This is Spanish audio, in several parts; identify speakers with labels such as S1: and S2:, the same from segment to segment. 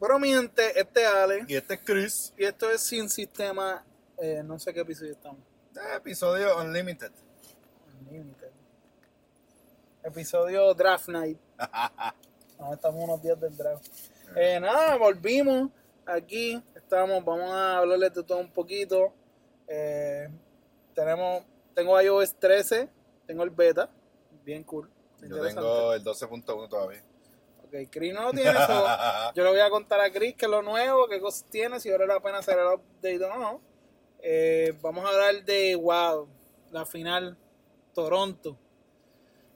S1: Pero mi gente, este es Ale.
S2: Y este es Chris.
S1: Y esto es Sin Sistema. eh, no sé qué episodio estamos.
S2: Eh, Episodio Unlimited.
S1: Unlimited. Episodio Draft Night. Ahora estamos unos días del draft. Eh, nada, volvimos aquí. Estamos, vamos a hablarles de todo un poquito. Eh, tenemos, tengo iOS 13, tengo el beta, bien cool.
S2: Yo tengo el 12.1 todavía.
S1: Ok, Chris no lo tiene eso. Yo le voy a contar a Chris que es lo nuevo, qué cosas tiene, si vale la pena hacer el update o no. Eh, vamos a hablar de, wow, la final Toronto.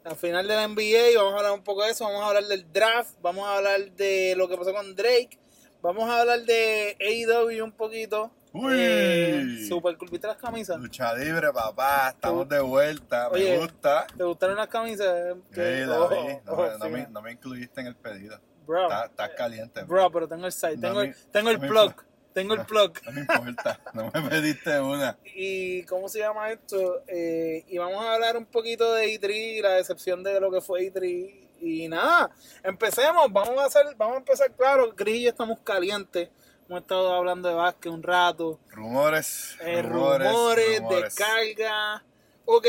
S1: La final de la NBA, vamos a hablar un poco de eso, vamos a hablar del draft, vamos a hablar de lo que pasó con Drake, vamos a hablar de AEW un poquito.
S2: Uy.
S1: Eh, super cool, ¿viste las camisas?
S2: Lucha libre, papá. Estamos de vuelta.
S1: Oye,
S2: me gusta.
S1: ¿Te gustaron las camisas?
S2: Sí, la
S1: Oh,
S2: vi. No,
S1: oh,
S2: me- no
S1: sí.
S2: me, no me incluiste en el pedido.
S1: Bro,
S2: Estás estás caliente.
S1: bro, pero tengo el site, tengo,
S2: me-
S1: el, tengo el plug, tengo el plug.
S2: No me importa. No me pediste una.
S1: y cómo se llama esto Eh, y vamos a hablar un poquito de E3 la decepción de lo que fue E3 y nada empecemos vamos a hacer vamos a empezar claro Chris y estamos calientes hemos estado hablando de básquet un rato
S2: Rumores.
S1: eh,
S2: rumores.
S1: rumores,
S2: rumores.
S1: descarga ok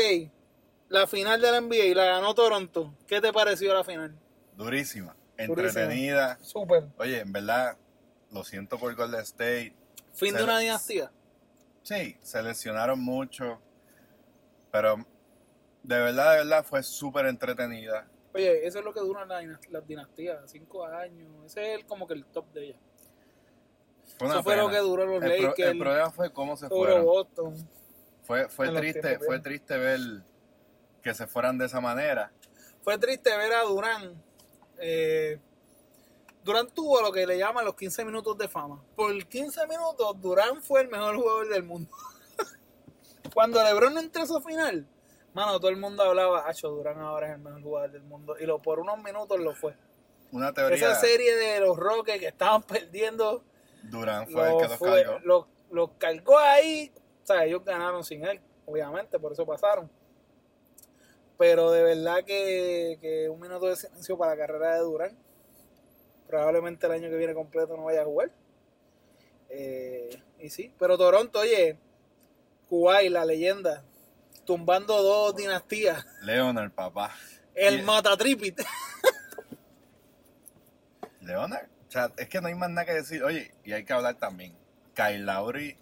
S1: la final de la NBA la ganó Toronto ¿qué te pareció la final?
S2: Durísima. Entretenida.
S1: súper
S2: Oye, en verdad, lo siento por Golden State.
S1: fin de una dinastía
S2: Sí, se lesionaron mucho. Pero de verdad, de verdad, fue súper entretenida.
S1: oye eso es lo que duran las las dinastías cinco años ese es el- como que el top de ellas
S2: Fue
S1: eso fue lo que duró los
S2: el, pro- el problema fue cómo se fueron.
S1: Boston
S2: Fue, fue triste, fue triste ver que se fueran de esa manera.
S1: Fue triste ver a Durán. Eh, Durán tuvo lo que le llaman los 15 minutos de fama. Por 15 minutos, Durán fue el mejor jugador del mundo. Cuando LeBron entró a su final, mano, todo el mundo hablaba, Acho, Durán ahora es el mejor jugador del mundo. Y lo, por unos minutos lo fue.
S2: Una teoría,
S1: Esa serie de los Rockets que estaban perdiendo,
S2: Durán fue el
S1: lo
S2: que los
S1: fue-
S2: cargó.
S1: lo- lo cargó ahí. O sea, ellos ganaron sin él, obviamente, por eso pasaron. Pero de verdad que, que un minuto de silencio para la carrera de Durán. Probablemente el año que viene completo no vaya a jugar. Eh, y sí, pero Toronto, oye, Kuwait, la leyenda, tumbando dos dinastías.
S2: Leonard, papá.
S1: El
S2: Y-
S1: Matatripit.
S2: Leonard. O sea, es que no hay más nada que decir. Oye, y hay que hablar también. Kyle Lowry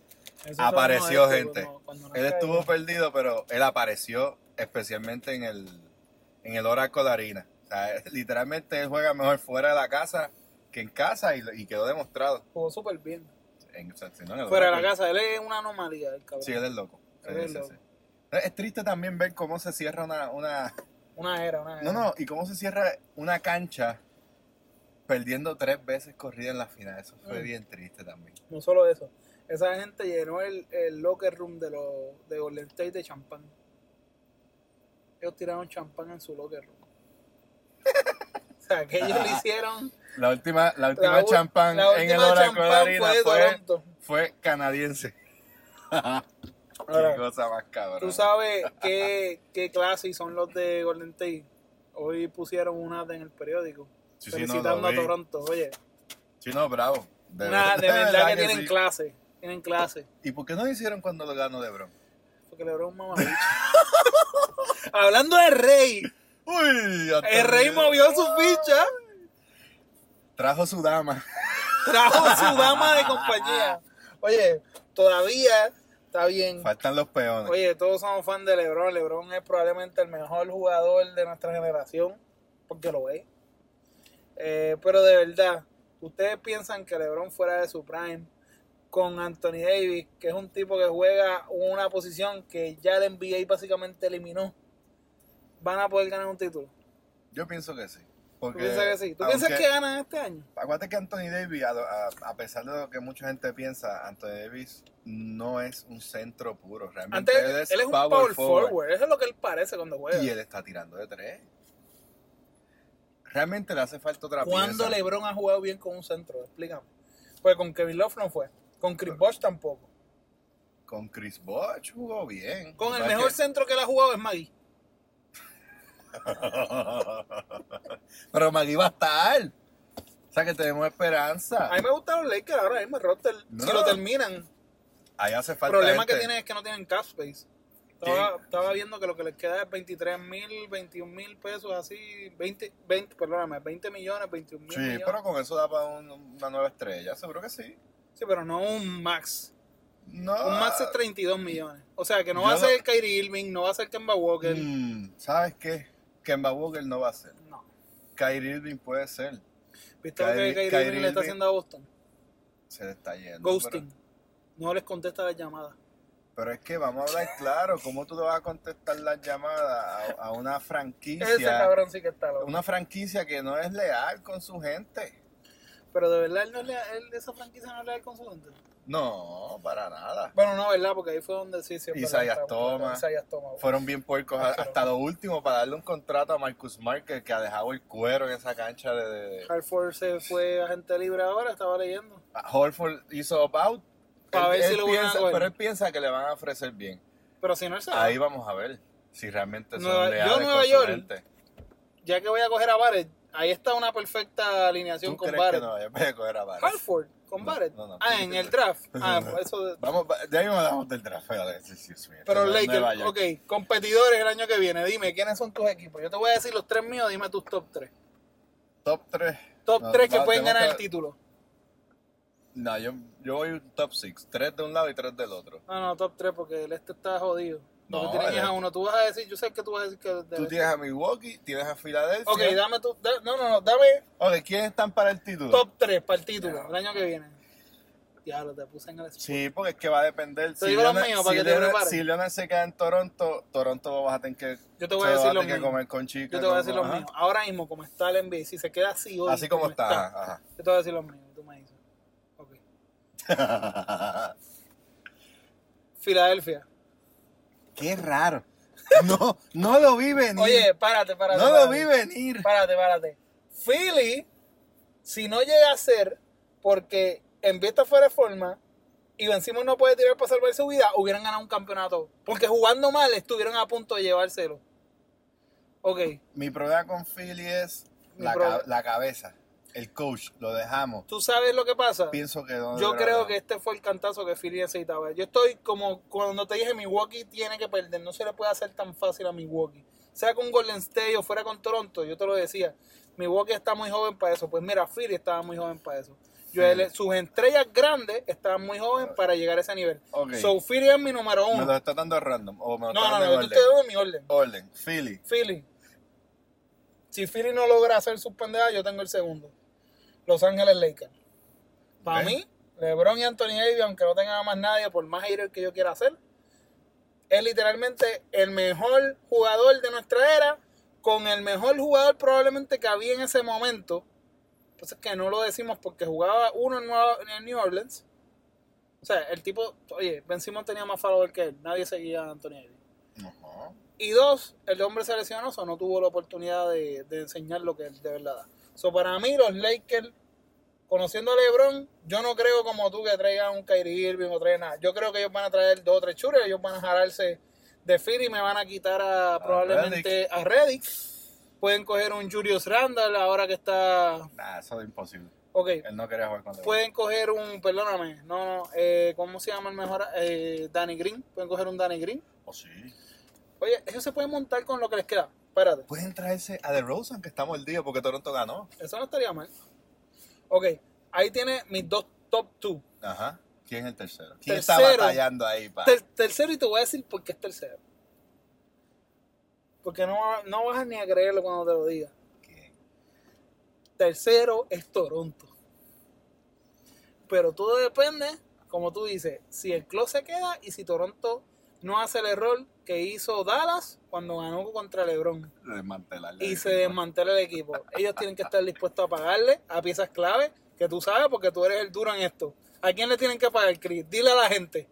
S1: Eso
S2: apareció, gente.
S1: cuando- cuando no
S2: Él estuvo perdido, pero él apareció especialmente en el, en el Oracle de Harina. O sea, literalmente él juega mejor fuera de la casa que en casa y, y quedó demostrado.
S1: Jugó súper bien.
S2: En, o sea, si no, en el
S1: Fuera de la casa, él es una anomalía, el cabrón.
S2: Sí, él es loco.
S1: Él es loco.
S2: Es triste también ver cómo se cierra una, una...
S1: Una era, una era.
S2: No, no, y cómo se cierra una cancha perdiendo tres veces corrida en la final. Eso fue
S1: Mm.
S2: bien triste también.
S1: No solo eso. Esa gente llenó el, el locker room de, los de Golden State de champán. Ellos tiraron champán en su locker room. o sea, que ellos le hicieron.
S2: La última, la última
S1: La
S2: champán
S1: la
S2: en el Oracle de Harina
S1: fue
S2: canadiense.
S1: Ahora,
S2: Qué cosa más cabrón.
S1: Tú sabes qué, qué clase son los de Golden State. Hoy pusieron una en el periódico.
S2: Sí, sí, no,
S1: felicitando a. Toronto. Oye,
S2: Sí, no, bravo. De,
S1: de
S2: verdad
S1: verdad que tienen clase. Tienen clase.
S2: ¿Y por qué no lo hicieron cuando lo ganó LeBron?
S1: Porque LeBron es un mamabicho. Hablando de Rey.
S2: Uy,
S1: El Rey movió su ficha.
S2: Trajo su dama.
S1: trajo su dama de compañía. Oye, todavía está bien.
S2: Faltan los peones.
S1: Oye, todos somos fan de LeBron. LeBron es probablemente el mejor jugador de nuestra generación, porque lo es. Eh, pero de verdad, ¿ustedes piensan que LeBron fuera de su prime con Anthony Davis, que es un tipo que juega una posición que ya el NBA básicamente eliminó, van a poder ganar un título?
S2: Yo pienso que sí.
S1: ¿Tú
S2: Porque,
S1: piensas que sí? ¿Tú
S2: aunque-
S1: piensas que ganan este año?
S2: Acuérdate que Anthony Davis, a, a- a pesar de lo que mucha gente piensa, Anthony Davis no es un centro puro. Realmente
S1: Antes,
S2: él es,
S1: él es un
S2: power,
S1: power
S2: forward.
S1: forward. Eso es lo que él parece cuando juega.
S2: Y él está tirando de tres. Realmente le hace falta otra
S1: ¿Cuándo
S2: pieza.
S1: LeBron ha jugado bien con un centro? Explícame. Pues con Kevin Love no fue. Con Chris Bosh tampoco.
S2: Con Chris Bosh jugó bien.
S1: Con el mejor centro que él ha jugado es Magui.
S2: Pero Magui va a estar. sea que tenemos esperanza.
S1: A mí me gustan los Lakers ahora mismo, el roster.
S2: No.
S1: Si lo terminan,
S2: Ahí hace
S1: el
S2: falta.
S1: problema que tienen es que no tienen cap space. Estaba, estaba viendo que lo que les queda es 23 mil, 21 mil pesos, así, 20, 20, perdóname, 20 millones, 21 mil
S2: Sí,
S1: millones.
S2: pero con eso da para un- una nueva estrella, seguro que sí.
S1: Sí, pero no un max.
S2: No.
S1: Un max es 32 millones. O sea, que no
S2: Yo
S1: va a
S2: no-
S1: ser Kyrie Irving, no va a ser Kemba Walker.
S2: Mm, ¿Sabes qué? Kemba Walker no va a ser.
S1: No.
S2: Kyrie Irving puede ser.
S1: ¿Viste lo que
S2: Kyrie-
S1: Irving le está haciendo a Boston?
S2: Se le está yendo.
S1: Ghosting. No les contesta las llamadas.
S2: Pero, es que vamos a hablar claro. ¿Cómo tú le vas a contestar las llamadas a, a una franquicia?
S1: Ese cabrón sí que está loco.
S2: Una franquicia que no es leal con su gente.
S1: Pero de verdad él no es leal- él esa franquicia no es leal con su gente.
S2: No, para nada.
S1: Bueno, no, ¿verdad? Porque ahí fue donde sí, verdad,
S2: Isaías Thomas. Fueron bien puercos hasta lo último para darle un contrato a Marcus Marquez que ha dejado el cuero en esa cancha de... de-
S1: Hartford se fue agente libre ahora, estaba leyendo.
S2: Horford hizo Él-
S1: si van a coger.
S2: Pero él piensa que le van a ofrecer bien.
S1: Pero si no él va.
S2: Ahí vamos a ver si realmente son
S1: Nueva- yo,
S2: leales
S1: Nueva
S2: con su
S1: York. Ya que voy a coger a Barrett, ahí está una perfecta alineación
S2: ¿Tú
S1: con
S2: crees que
S1: Barrett.
S2: no? Yo voy a coger a Barrett.
S1: Hartford con
S2: No,
S1: Barrett.
S2: no, no,
S1: ah, en el draft. Ah, pues eso. de-
S2: Vamos, de ahí me damos del draft.
S1: Pero
S2: Nueva
S1: Lakers, ok, competidores el año que viene. Dime, ¿quiénes son tus equipos? Yo te voy a decir los tres míos, dime tus top tres.
S2: Top 3.
S1: Top tres que pueden ganar el título.
S2: No, yo, yo voy un top 6. Tres de un lado y tres del otro.
S1: No, no, top tres porque el este está jodido.
S2: No,
S1: que tienes a
S2: este-
S1: uno. Tú vas a decir, yo sé que tú vas a decir que...
S2: Tú tienes a Milwaukee, tienes a Filadelfia.
S1: Ok, dame tu... da- no, no, no, dame
S2: Ok, ¿quiénes están para el título?
S1: top 3 para el título el año que viene. Diablo, te puse en el...
S2: Sí, porque es que va a depender.
S1: Te digo los míos para que te prepares.
S2: si Leonard se queda en Toronto, Toronto vas a tener que,
S1: Yo te voy a decir los míos.
S2: comer con chicas.
S1: Yo te voy a decir los míos. Ahora mismo, como está el NBA, si se queda así hoy...
S2: Así como está. ajá.
S1: Yo te voy a decir los míos. Tú me dices. Filadelfia.
S2: Qué raro. No, no lo vi venir.
S1: Oye, párate, párate.
S2: no lo vi venir.
S1: Párate, párate. Philly, si no llega a ser porque en está fuera de forma y vencimos no puede tirar para salvar su vida, hubieran ganado un campeonato. Porque jugando mal estuvieron a punto de llevárselo. Ok,
S2: Mi problema con Philly es ca- la cabeza. El coach, lo dejamos.
S1: ¿tú sabes lo que pasa?
S2: Pienso que no
S1: Yo creo que este fue el cantazo que Philly necesitaba. Yo estoy como cuando te dije Milwaukee tiene que perder, no se le puede hacer tan fácil a Milwaukee. Sea con Golden State o fuera con Toronto, yo te lo decía. Milwaukee está muy joven para eso. Pues mira, Philly estaba muy joven para eso. Yo,
S2: Sí.
S1: él- sus estrellas grandes estaban muy jóvenes para llegar a ese nivel.
S2: Ok.
S1: So Philly es mi número
S2: ¿Me
S1: uno.
S2: lo está dando random? ¿O me lo
S1: No, no, no,
S2: en
S1: yo te doy mi orden.
S2: Orden. Philly.
S1: Philly. Si Philly no logra hacer sus pendejadas, yo tengo el segundo. Los Ángeles Lakers. Para mí, LeBron y Anthony Davis, aunque no tengan más nadie, por más hater que yo quiera hacer, es literalmente el mejor jugador de nuestra era, con el mejor jugador probablemente que había en ese momento. Entonces que no lo decimos porque jugaba uno en, Nueva- en New Orleans. O sea, el tipo, oye, Ben Simmons tenía más follower que él. Nadie seguía a Anthony Davis.
S2: Ajá.
S1: Y dos, el hombre se lesionó, o no tuvo la oportunidad de, de enseñar lo que él de verdad da. So, para mí, los Lakers, conociendo a LeBron, yo no creo como tú que traigan un Kyrie Irving o traigan nada. Yo creo que ellos van a traer dos o tres chures, ellos van a jalarse de Philly y me van a quitar a, probablemente a Reddick. Pueden coger un Julius Randall ahora que está.
S2: Nah, eso es imposible.
S1: Ok.
S2: Él no quería jugar con LeBron.
S1: Pueden coger un, perdóname, no, no, eh, ¿cómo se llama el mejor? Eh, Danny Green. Pueden coger un Danny Green.
S2: ¿O sí?
S1: Oye, ellos se pueden montar con lo que les queda. Espérate.
S2: Pueden traerse a DeRozan, que está mordido porque Toronto ganó.
S1: Eso no estaría mal. Ok, ahí tiene mis dos top 2.
S2: Ajá. ¿Quién es el tercero? ¿Quién está
S1: Tercero.
S2: batallando ahí? Pa?
S1: tercero, y te voy a decir por qué es tercero. Porque no, no vas ni a creerlo cuando te lo diga.
S2: ¿Quién?
S1: Tercero es Toronto. Pero todo depende, como tú dices, si el close se queda y si Toronto no hace el error que hizo Dallas cuando ganó contra LeBron. Y se desmantela el equipo. Ellos tienen que estar dispuestos a pagarle a piezas clave que tú sabes porque tú eres el duro en esto. ¿A quién le tienen que pagar, Chris? Dile a la gente.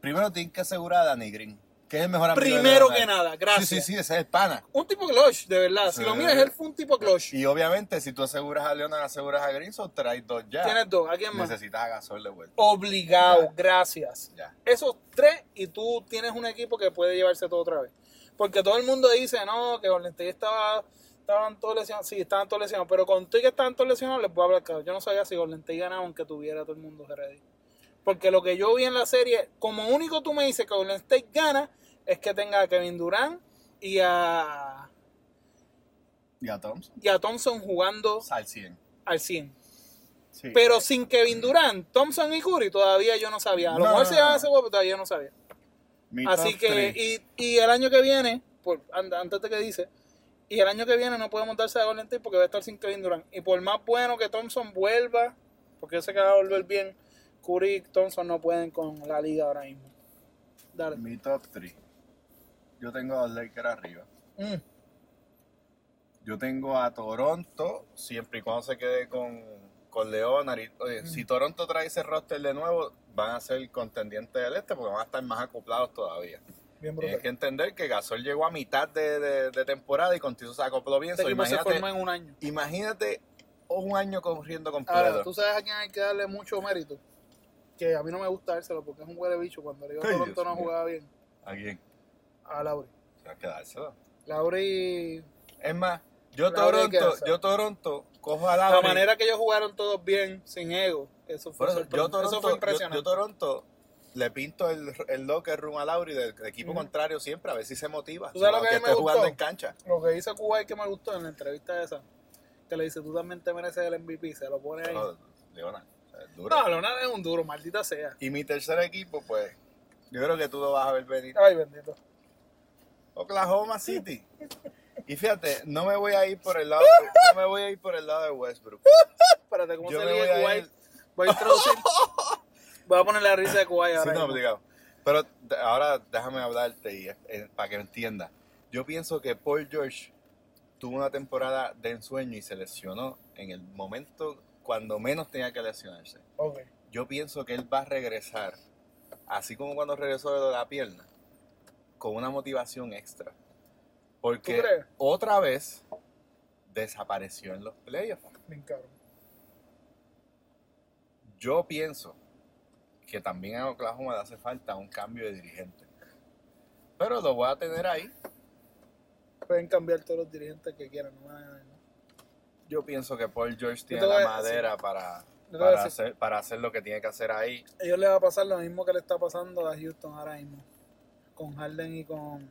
S2: Primero tienen que asegurar a Danny Green, que es el mejor amigo
S1: Primero que nada, gracias.
S2: Sí, sí, sí, ese es el pana.
S1: Un tipo clutch, de verdad. Si
S2: Sí.
S1: lo miras, él fue un tipo clutch.
S2: Y obviamente, si tú aseguras a Leonard, aseguras a Green, son traes dos ya.
S1: Tienes dos. ¿A quién más?
S2: Necesitas a Gasol de vuelta.
S1: Obligado,
S2: Ya.
S1: gracias.
S2: Ya.
S1: Esos tres y tú tienes un equipo que puede llevarse todo otra vez. Porque todo el mundo dice, no, que Golden State estaba Estaban todos lesionados, sí, estaban todos lesionados. Pero con tú y que estaban todos lesionados, les voy a hablar claro. Yo no sabía si Golden State ganaba aunque tuviera todo el mundo ready. Porque lo que yo vi en la serie, como único tú me dices que Golden State gana, es que tenga a Kevin Durant y a,
S2: Y a Thompson.
S1: y a Thompson jugando
S2: Al 100.
S1: al 100.
S2: Sí.
S1: Pero sin Kevin Durant, Thompson y Curry todavía yo no sabía. A lo
S2: No,
S1: mejor
S2: no,
S1: se llama ese juego, pero todavía yo no sabía.
S2: Mi
S1: Así que, y, y el año que viene, por, an- antes de que dice, y el año que viene no podemos darse a Golden State porque va a estar sin Kevin Durant. Y por más bueno que Thompson vuelva, porque yo sé que va a volver bien, Curry y Thompson no pueden con la liga ahora mismo. Dale.
S2: Mi top 3. Yo tengo a los Lakers arriba.
S1: Mm.
S2: Yo tengo a Toronto, siempre y cuando se quede con, con Leonard. Y, oye,
S1: Mm.
S2: Si Toronto trae ese roster de nuevo, van a ser contendientes del este porque van a estar más acoplados todavía.
S1: Bien
S2: Tienes que entender que Gasol llegó a mitad de, de- de temporada y contigo se acopló bien.
S1: Este
S2: So,
S1: se
S2: imagínate,
S1: en un año.
S2: imagínate un año corriendo completo.
S1: Ahora, tú sabes a quién hay que darle mucho mérito. Que a mí no me gusta dárselo porque es un huele bicho. Cuando le digo Toronto
S2: Dios
S1: no jugaba bien.
S2: ¿A quién?
S1: A Lauri.
S2: Se va a quedárselo.
S1: Lauri
S2: Es más, yo
S1: Lauri que
S2: Toronto,
S1: dárselo.
S2: yo Toronto cojo a
S1: La
S2: Lauri.
S1: manera que ellos jugaron todos bien, sin ego, eso fue,
S2: eso, yo. Toronto,
S1: eso fue
S2: yo-
S1: impresionante.
S2: yo Toronto le pinto el, el locker room a Lauri del, equipo contrario siempre, a ver si se motiva.
S1: ¿Tú sabes lo que mí me
S2: esté jugando
S1: gustó?
S2: en cancha.
S1: Lo que dice Kuwait que me gustó en la entrevista esa, que le dice, tú también te mereces el MVP, se lo pone ahí.
S2: No, Leona, o sea, es duro.
S1: No, Leonardo es un duro, maldita sea.
S2: Y mi tercer equipo, pues, yo creo que tú lo vas a ver venir.
S1: Ay, bendito.
S2: Oklahoma City. Y fíjate, no me voy a ir por el lado, no me voy a ir por el lado de Westbrook.
S1: Espérate, ¿cómo
S2: Yo
S1: se
S2: a
S1: Kuwait?
S2: ir-
S1: Voy a introducir. Voy a poner la risa de Kuwait
S2: Sí,
S1: ahora.
S2: no,
S1: mismo.
S2: obligado. Pero ahora déjame hablarte y, eh, para que entienda. Yo pienso que Paul George tuvo una temporada de ensueño y se lesionó en el momento cuando menos tenía que lesionarse. Yo pienso que él va a regresar, así como cuando regresó de la pierna, con una motivación extra. Porque otra vez desapareció en los playoffs.
S1: Bien cabrón.
S2: Yo pienso que también a Oklahoma le hace falta un cambio de dirigente. Pero lo voy a tener ahí.
S1: Pueden cambiar todos los dirigentes que quieran. No, no, no.
S2: Yo pienso que Paul George tiene la madera para, para, hacer, para hacer lo que tiene que hacer ahí.
S1: A ellos les va a pasar lo mismo que le está pasando a Houston ahora mismo. Con Harden y con,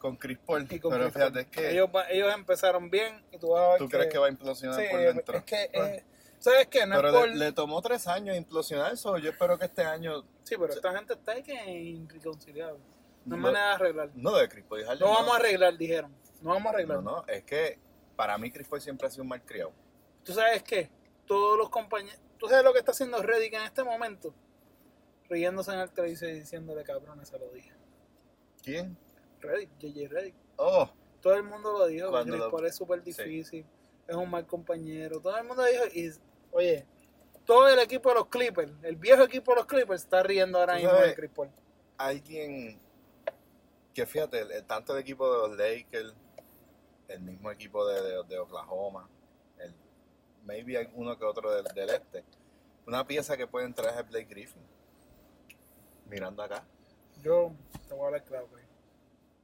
S2: Con Chris Paul.
S1: y con
S2: Pero
S1: Chris
S2: fíjate, es que
S1: ellos, ellos empezaron bien y tú vas a ver
S2: tú crees que va a implosionar
S1: Sí,
S2: por dentro.
S1: es que...
S2: Pues,
S1: ¿Sabes qué? No
S2: pero
S1: es
S2: le,
S1: por...
S2: le tomó tres años implosionar eso. Yo espero que este año.
S1: Sí, pero esta gente está ahí que es irreconciliable. No hay
S2: No-
S1: manera de arreglar.
S2: No de Chris Paul. y Harden,
S1: No vamos a arreglar, dijeron. No vamos a arreglar.
S2: No, no, es que para mí Chris Paul siempre ha sido un malcriado.
S1: ¿Tú sabes qué? Todos los compañeros... ¿Tú sabes lo que está haciendo Reddick en este momento? Riéndose en el televisor y diciéndole cabrones, se lo dije.
S2: ¿Quién?
S1: Reddick, JJ Reddick.
S2: Oh,
S1: Todo el mundo lo dijo, Chris
S2: lo-
S1: Paul es súper
S2: Sí.
S1: difícil, es un mal compañero. Todo el mundo dijo, y oye, todo el equipo de los Clippers, el viejo equipo de los Clippers está riendo ahora mismo de Chris Paul.
S2: alguien que fíjate, tanto el equipo de los Lakers, el mismo equipo de, de- de Oklahoma, el, maybe hay uno que otro del, del este, una pieza que puede entrar es Blake Griffin. Mirando acá.
S1: Yo te voy a hablar claro.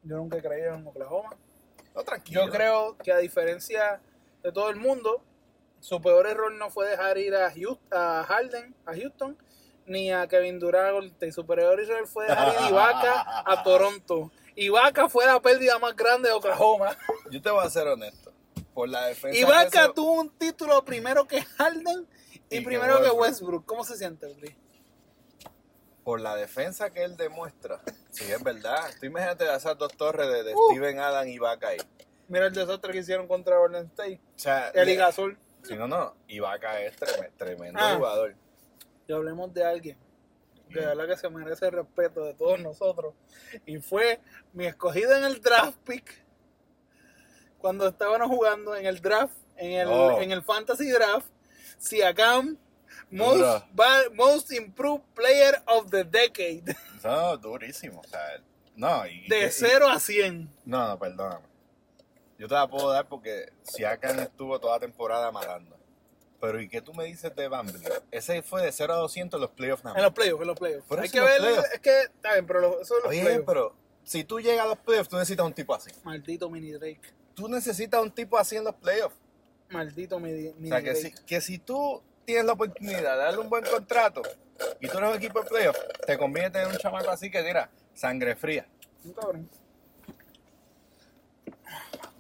S1: Yo nunca he creído en Oklahoma.
S2: No, tranquilo.
S1: Yo creo que a diferencia de todo el mundo, su peor error no fue dejar ir a, Houston, a Harden, a Houston, ni a Kevin Durant. Su peor error fue dejar ir a Ibaka a Toronto. Ibaka fue la pérdida más grande de Oklahoma.
S2: Yo te voy a ser honesto. Por la defensa.
S1: Ibaka tuvo un título primero que Harden y, primero que
S2: Westbrook.
S1: Westbrook. ¿Cómo se siente, Bri?
S2: por la defensa que él demuestra. Sí, es verdad. Tú imagínate esas dos torres de, de
S1: Uh.
S2: Steven Adam y Ibaka ahí.
S1: Mira el desastre que hicieron contra Golden State.
S2: O sea,
S1: El Igasol.
S2: si no, no. Ibaka es treme- tremendo
S1: Ah.
S2: jugador.
S1: Y hablemos de alguien que de verdad que se merece el respeto de todos nosotros. Y fue mi escogido en el draft pick cuando estábamos jugando en el draft, en el,
S2: Oh.
S1: en el fantasy draft. Siakam, most, most improved player of the decade.
S2: No, durísimo. O sea, no, y,
S1: De
S2: y-
S1: 0 a 100.
S2: No, no, perdóname. Yo te la puedo dar porque Siakam estuvo toda temporada matando. Pero ¿y qué tú me dices de Vliet? Ese fue de 0 a 200 en los playoffs nada
S1: En los playoffs, en los playoffs.
S2: Por
S1: Hay que
S2: en los
S1: ver,
S2: playoffs.
S1: es que, está bien, pero lo- eso es los
S2: Oye,
S1: playoffs.
S2: pero si tú llegas a los playoffs, tú necesitas un tipo así.
S1: Maldito mini Drake.
S2: Tú necesitas un tipo así en los playoffs.
S1: Maldito mi, mi
S2: O sea, que
S1: Drake.
S2: si, que si tú tienes la oportunidad de darle un buen contrato y tú eres un equipo de playoffs, te conviene tener un chamaco así que, mira, sangre fría.
S1: Un cabrón.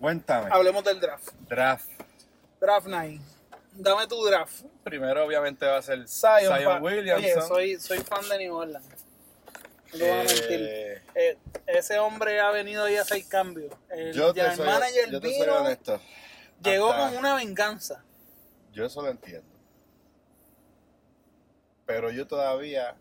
S2: Cuéntame.
S1: Hablemos del draft.
S2: Draft.
S1: Draft 9. Dame tu draft.
S2: Primero, obviamente, va a ser
S1: Zion,
S2: Zion, Williamson.
S1: Oye, soy, soy fan de New Orleans. No te voy a mentir.
S2: Eh,
S1: Eh, ese hombre ha venido ahí a hacer cambios. El
S2: yo te,
S1: general
S2: soy,
S1: manager
S2: yo te soy honesto.
S1: llegó
S2: Hasta-
S1: con una venganza.
S2: Yo eso lo entiendo. Pero yo todavía.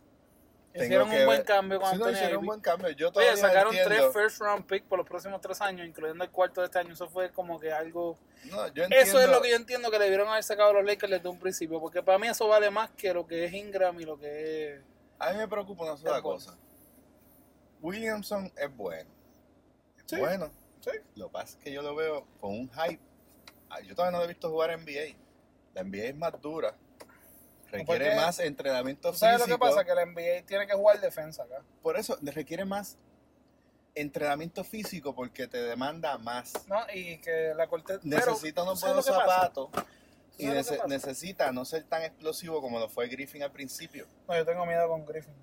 S1: Hicieron un buen cambio con
S2: Sí, no, hicieron un
S1: Davis.
S2: buen cambio. Yo todavía
S1: Oye, sacaron
S2: entiendo.
S1: tres first round picks por los próximos tres años, incluyendo el cuarto de este año. Eso fue como que algo.
S2: No, yo
S1: Eso es
S2: entiendo-
S1: lo que yo entiendo que le debieron haber sacado a los Lakers desde un principio. Porque para mí eso vale más que lo que es Ingram y lo que es.
S2: A mí me preocupa una sola cosa. Williamson es bueno. Es
S1: Sí.
S2: bueno.
S1: Sí.
S2: Lo que pasa es que yo lo veo con un hype. Ah, Yo todavía no lo he visto jugar NBA. La NBA es más dura. Requiere más entrenamiento
S1: ¿Tú sabes lo
S2: físico.
S1: que pasa? Que la NBA tiene que jugar defensa acá.
S2: Por eso requiere más entrenamiento físico porque te demanda más.
S1: ¿no? Y que la corte.
S2: Necesita unos
S1: ¿tú sabes
S2: buenos zapatos y
S1: ¿Sabes
S2: nece- necesita no ser tan explosivo como lo fue Griffin al principio.
S1: No, yo tengo miedo con Griffin.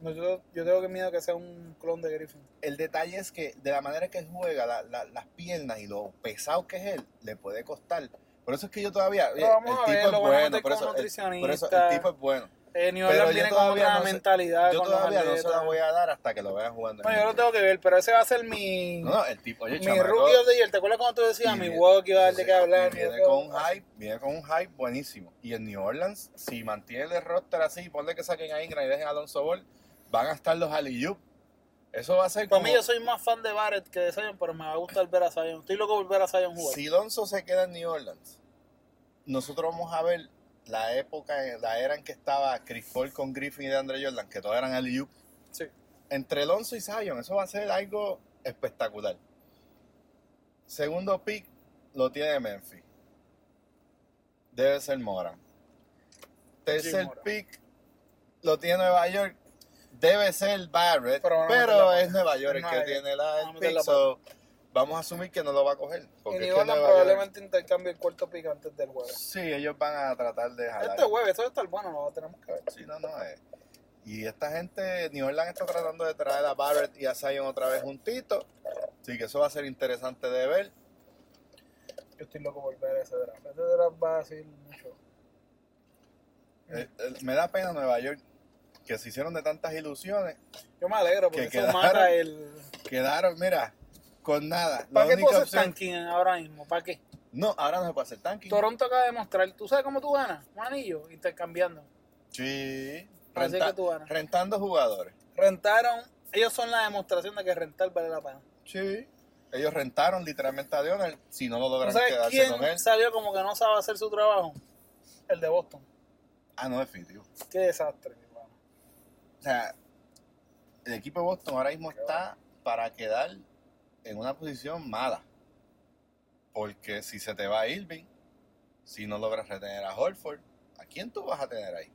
S1: No, yo, yo tengo que miedo que sea un clon de Griffin.
S2: El detalle es que de la manera que juega, la- la- las piernas y lo pesado que es él, le puede costar. Por eso es que yo todavía, oye,
S1: Pero vamos
S2: el
S1: a
S2: tipo
S1: ver,
S2: es bueno, por eso, el, por eso el tipo es bueno.
S1: Eh, New Orleans viene con otra
S2: no sé-
S1: mentalidad.
S2: Yo todavía no se la voy a dar hasta que lo vea jugando.
S1: No, yo lo tengo que ver, pero ese va a ser mi.
S2: No, no, el tipo, oye,
S1: mi rookie of the year. ¿Te acuerdas cuando tú decías mi
S2: viene-
S1: walk iba a dar de qué hablar?
S2: Viene con un hype, viene con un hype buenísimo. Y en New Orleans, si mantiene el roster así, ponle que saquen a Ingram y dejen a Alonso Ball, van a estar los alley Eso va a ser
S1: Para
S2: como...
S1: mí, yo soy más fan de Barrett que de Zion, pero me va a gustar ver a Zion. Estoy loco por ver a Zion jugar.
S2: Si Alonso se queda en New Orleans, nosotros vamos a ver la época, la era en que estaba Chris Paul con Griffin y de Andre Jordan, que todos eran alley
S1: Sí.
S2: Entre Alonso y Zion, eso va a ser algo espectacular. Segundo pick lo tiene Memphis. Debe ser Moran. Tercer
S1: Moran.
S2: pick lo tiene Nueva York. Debe ser Barrett,
S1: Pero
S2: es Nueva York el que tiene la, el pick. so, vamos a asumir que no lo va a coger.
S1: Y
S2: Porque es que York-
S1: probablemente intercambie el cuarto pick antes del jueves.
S2: Sí, ellos van a tratar de jalar.
S1: Este jueves, esto va a estar bueno, lo tenemos que ver.
S2: Sí, no, no. eh. Y esta gente, New Orleans está tratando de traer a Barrett y a Zion otra vez juntitos. Así que eso va a ser interesante de ver.
S1: Yo estoy loco por ver ese draft. Ese draft va a decir mucho.
S2: Eh, eh, me da pena Nueva York, que se hicieron de tantas ilusiones.
S1: Yo me alegro porque
S2: Que
S1: eso
S2: quedaron-
S1: mata el.
S2: Quedaron, mira, con nada. La
S1: ¿Para qué tú haces
S2: opción-
S1: tanking ahora mismo? ¿Para qué?
S2: No, ahora no se puede hacer tanking.
S1: Toronto acaba de mostrar. ¿Tú sabes cómo tú ganas? Un anillo, intercambiando.
S2: Sí.
S1: Así
S2: Renta-
S1: que tú ganas.
S2: rentando jugadores.
S1: Rentaron. Ellos son la demostración de que rentar vale la pena.
S2: Sí. Ellos rentaron literalmente a Leonard si no lo
S1: ¿Tú
S2: logran
S1: sabes
S2: quedarse
S1: quién
S2: con él.
S1: salió como que no sabe hacer su trabajo? El de Boston.
S2: Ah, no, definitivo.
S1: Qué desastre.
S2: O sea, el equipo de Boston ahora mismo está para quedar en una posición mala. Porque si se te va Irving, si no logras retener a Horford, ¿a quién tú vas a tener ahí?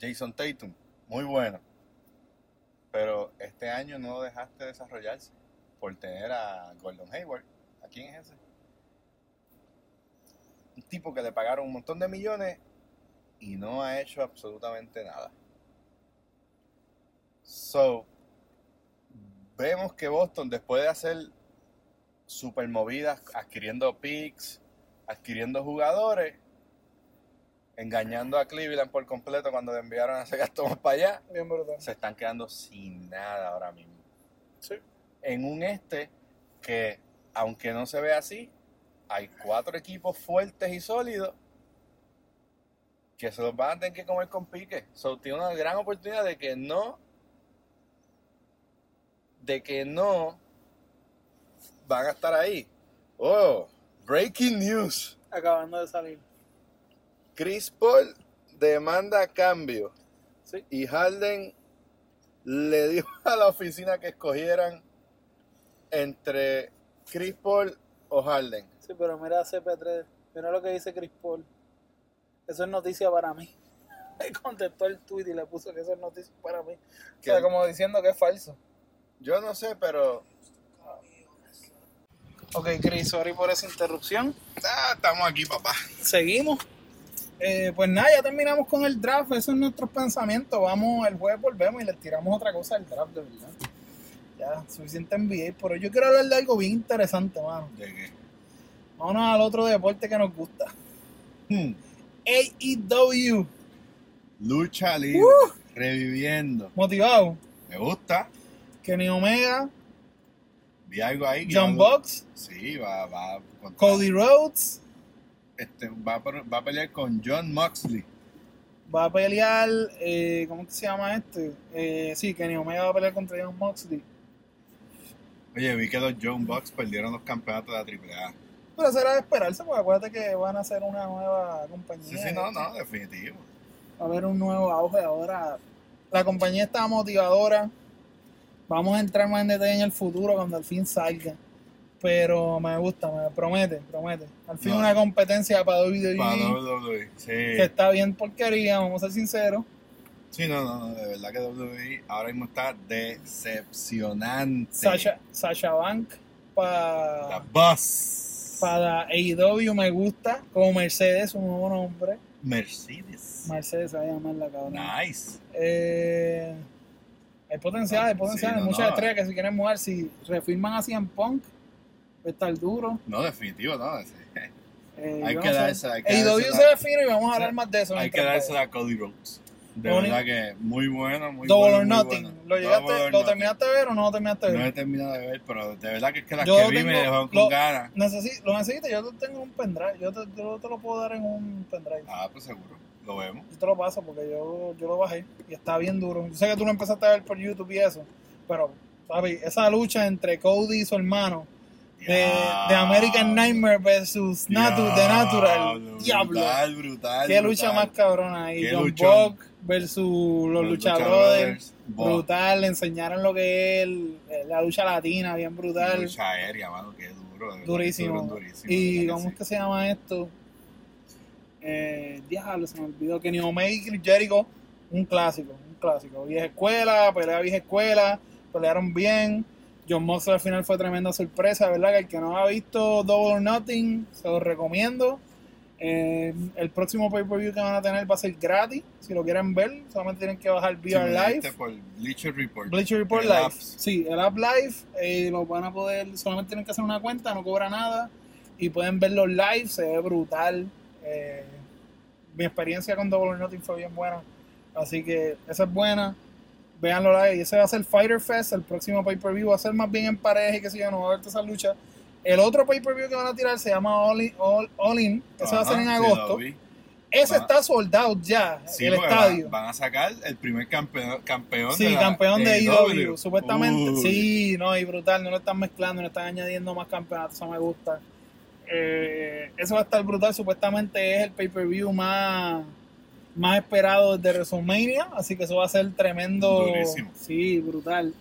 S2: Jason Tatum, muy bueno. Pero este año no dejaste desarrollarse por tener a Gordon Hayward. ¿A quién es ese? Un tipo que le pagaron un montón de millones y no ha hecho absolutamente nada. So, vemos que Boston, después de hacer super movidas, adquiriendo picks, adquiriendo jugadores, engañando a Cleveland por completo cuando le enviaron a ese Gastón para allá,
S1: Bien
S2: se están quedando sin nada ahora mismo.
S1: Sí.
S2: En un este que, aunque no se ve así, hay cuatro equipos fuertes y sólidos que se los van a tener que comer con pique. So, tiene una gran oportunidad de que no, de que no van a estar ahí. Oh, breaking news.
S1: Acabando de salir.
S2: Chris Paul demanda cambio
S1: Sí.
S2: y Harden le dijo a la oficina que escogieran entre Chris Paul o Harden.
S1: Sí, pero mira CP3. Mira lo que dice Chris Paul. Eso es noticia para mí. Él contestó el tweet y le puso que eso es noticia para mí. O
S2: Que
S1: sea, como diciendo que es falso.
S2: Yo no sé, pero
S1: Ok, Chris, sorry por esa interrupción.
S2: Ah, estamos aquí, papá.
S1: Seguimos. Eh, pues nada, ya terminamos con el draft. Esos son nuestros pensamientos. Vamos, el jueves volvemos y le tiramos otra cosa al draft, de verdad. Ya, suficiente NBA. Pero yo quiero hablar de algo bien interesante, mano.
S2: ¿De qué?
S1: Vámonos al otro deporte que nos gusta.
S2: Hmm.
S1: AEW.
S2: Lucha libre.
S1: Uh.
S2: Reviviendo.
S1: Motivado.
S2: Me gusta.
S1: Kenny Omega,
S2: Vi algo ahí.
S1: John
S2: va-
S1: Box,
S2: Sí, va, va, contra-
S1: Cody Rhodes.
S2: este, va, a, por- va a pelear con John Moxley.
S1: Va a pelear, eh, ¿cómo que se llama este? Eh, sí, Kenny Omega va a pelear contra John Moxley.
S2: Oye, vi que los John Box perdieron los campeonatos de la AAA.
S1: Pero eso era de esperarse, porque acuérdate que van a hacer una nueva compañía.
S2: Sí, sí, no, no, definitivo.
S1: Va a haber un nuevo auge ahora. La compañía está motivadora. Vamos a entrar más en detalle en el futuro cuando al fin salga. Pero me gusta, me promete, promete. Al fin
S2: No.
S1: una competencia para WWE
S2: Para WWE. Sí.
S1: que está bien porquería, vamos a ser sinceros.
S2: Sí, no, no, no, de verdad que WWE ahora mismo está decepcionante.
S1: Sasha, Sasha Bank
S2: La
S1: para
S2: Buzz.
S1: para AEW me gusta, como Mercedes, un nuevo nombre.
S2: Mercedes.
S1: Mercedes se va a llamar la cabrona.
S2: Nice.
S1: Eh, hay potencial, hay potencial,
S2: Sí,
S1: hay
S2: no,
S1: muchas
S2: no.
S1: estrellas que se quieren mover. Si refirman así en Punk, va a estar duro.
S2: No, definitivo, no. sí.
S1: Eh,
S2: Hay que
S1: no
S2: dársela, hay que dársela.
S1: se define y vamos a hablar más de eso.
S2: Hay que dársela a Cody Rhodes. De verdad que muy bueno, muy
S1: Double
S2: bueno.
S1: or Nothing.
S2: bueno.
S1: ¿Lo, llegaste,
S2: Double
S1: ¿Lo
S2: Nothing.
S1: terminaste de ver o no lo terminaste de
S2: No
S1: ver?
S2: he terminado de ver, pero de verdad que es que las
S1: Yo
S2: que vi
S1: tengo-
S2: me dejaron con ganas.
S1: Necesi- lo necesitas, yo te tengo un pendrive. Yo te, yo te lo puedo dar en un pendrive.
S2: Ah, pues seguro. Lo vemos.
S1: Yo te lo paso porque yo, yo lo bajé y está bien duro. Yo sé que tú lo empezaste a ver por YouTube y eso, pero, ¿sabes? Esa lucha entre Cody y su hermano de, de American Nightmare versus Natu, de Natural. Diablo.
S2: Brutal, brutal.
S1: Qué lucha
S2: brutal.
S1: más cabrona ahí. John. Buck versus los,
S2: Los
S1: Lucha
S2: Lucha
S1: Brothers.
S2: Buah,
S1: Brutal, le enseñaron lo que es el- la lucha latina, bien brutal.
S2: Lucha aérea, mano, qué duro.
S1: durísimo.
S2: duro, durísimo,
S1: y ¿cómo es que se llama esto? Eh, diablo, se me olvidó. Kenny Omega y Jericho, un clásico, un clásico. Vieja escuela, pelea vieja escuela, pelearon bien. John Moxley al final fue tremenda sorpresa, ¿verdad? Que el que no ha visto Double or Nothing, se lo recomiendo. Eh, el próximo pay-per-view que van a tener va a ser gratis. Si lo quieren ver, solamente tienen que bajar VR Live.
S2: diste por Bleacher Report.
S1: Bleacher Report
S2: El
S1: Live.
S2: app.
S1: Sí, el app live. eh, lo van a poder, solamente tienen que hacer una cuenta, no cobra nada. Y pueden ver los live, se ve brutal. Eh, mi experiencia con Double or Nothing fue bien buena. Así que esa es buena. Veanlo live. Y ese va a ser Fighter Fest. El próximo pay-per-view va a ser más bien en pareja y que sé yo, no va a haber toda esa lucha. El otro pay-per-view que van a tirar se llama All In. All, All In ese va a ser en
S2: sí,
S1: agosto. ese
S2: Va.
S1: está soldado ya,
S2: Sí,
S1: el estadio.
S2: Van, van a sacar el primer campeón, campeón
S1: Sí,
S2: de la
S1: campeón de
S2: AEW.
S1: IW, supuestamente.
S2: Uy.
S1: Sí, no, y brutal, no lo están mezclando, no están añadiendo más campeonatos, eso me gusta. Eh, eso va a estar brutal, supuestamente es el pay-per-view más, más esperado desde WrestleMania, así que eso va a ser tremendo.
S2: Durísimo.
S1: Sí, brutal.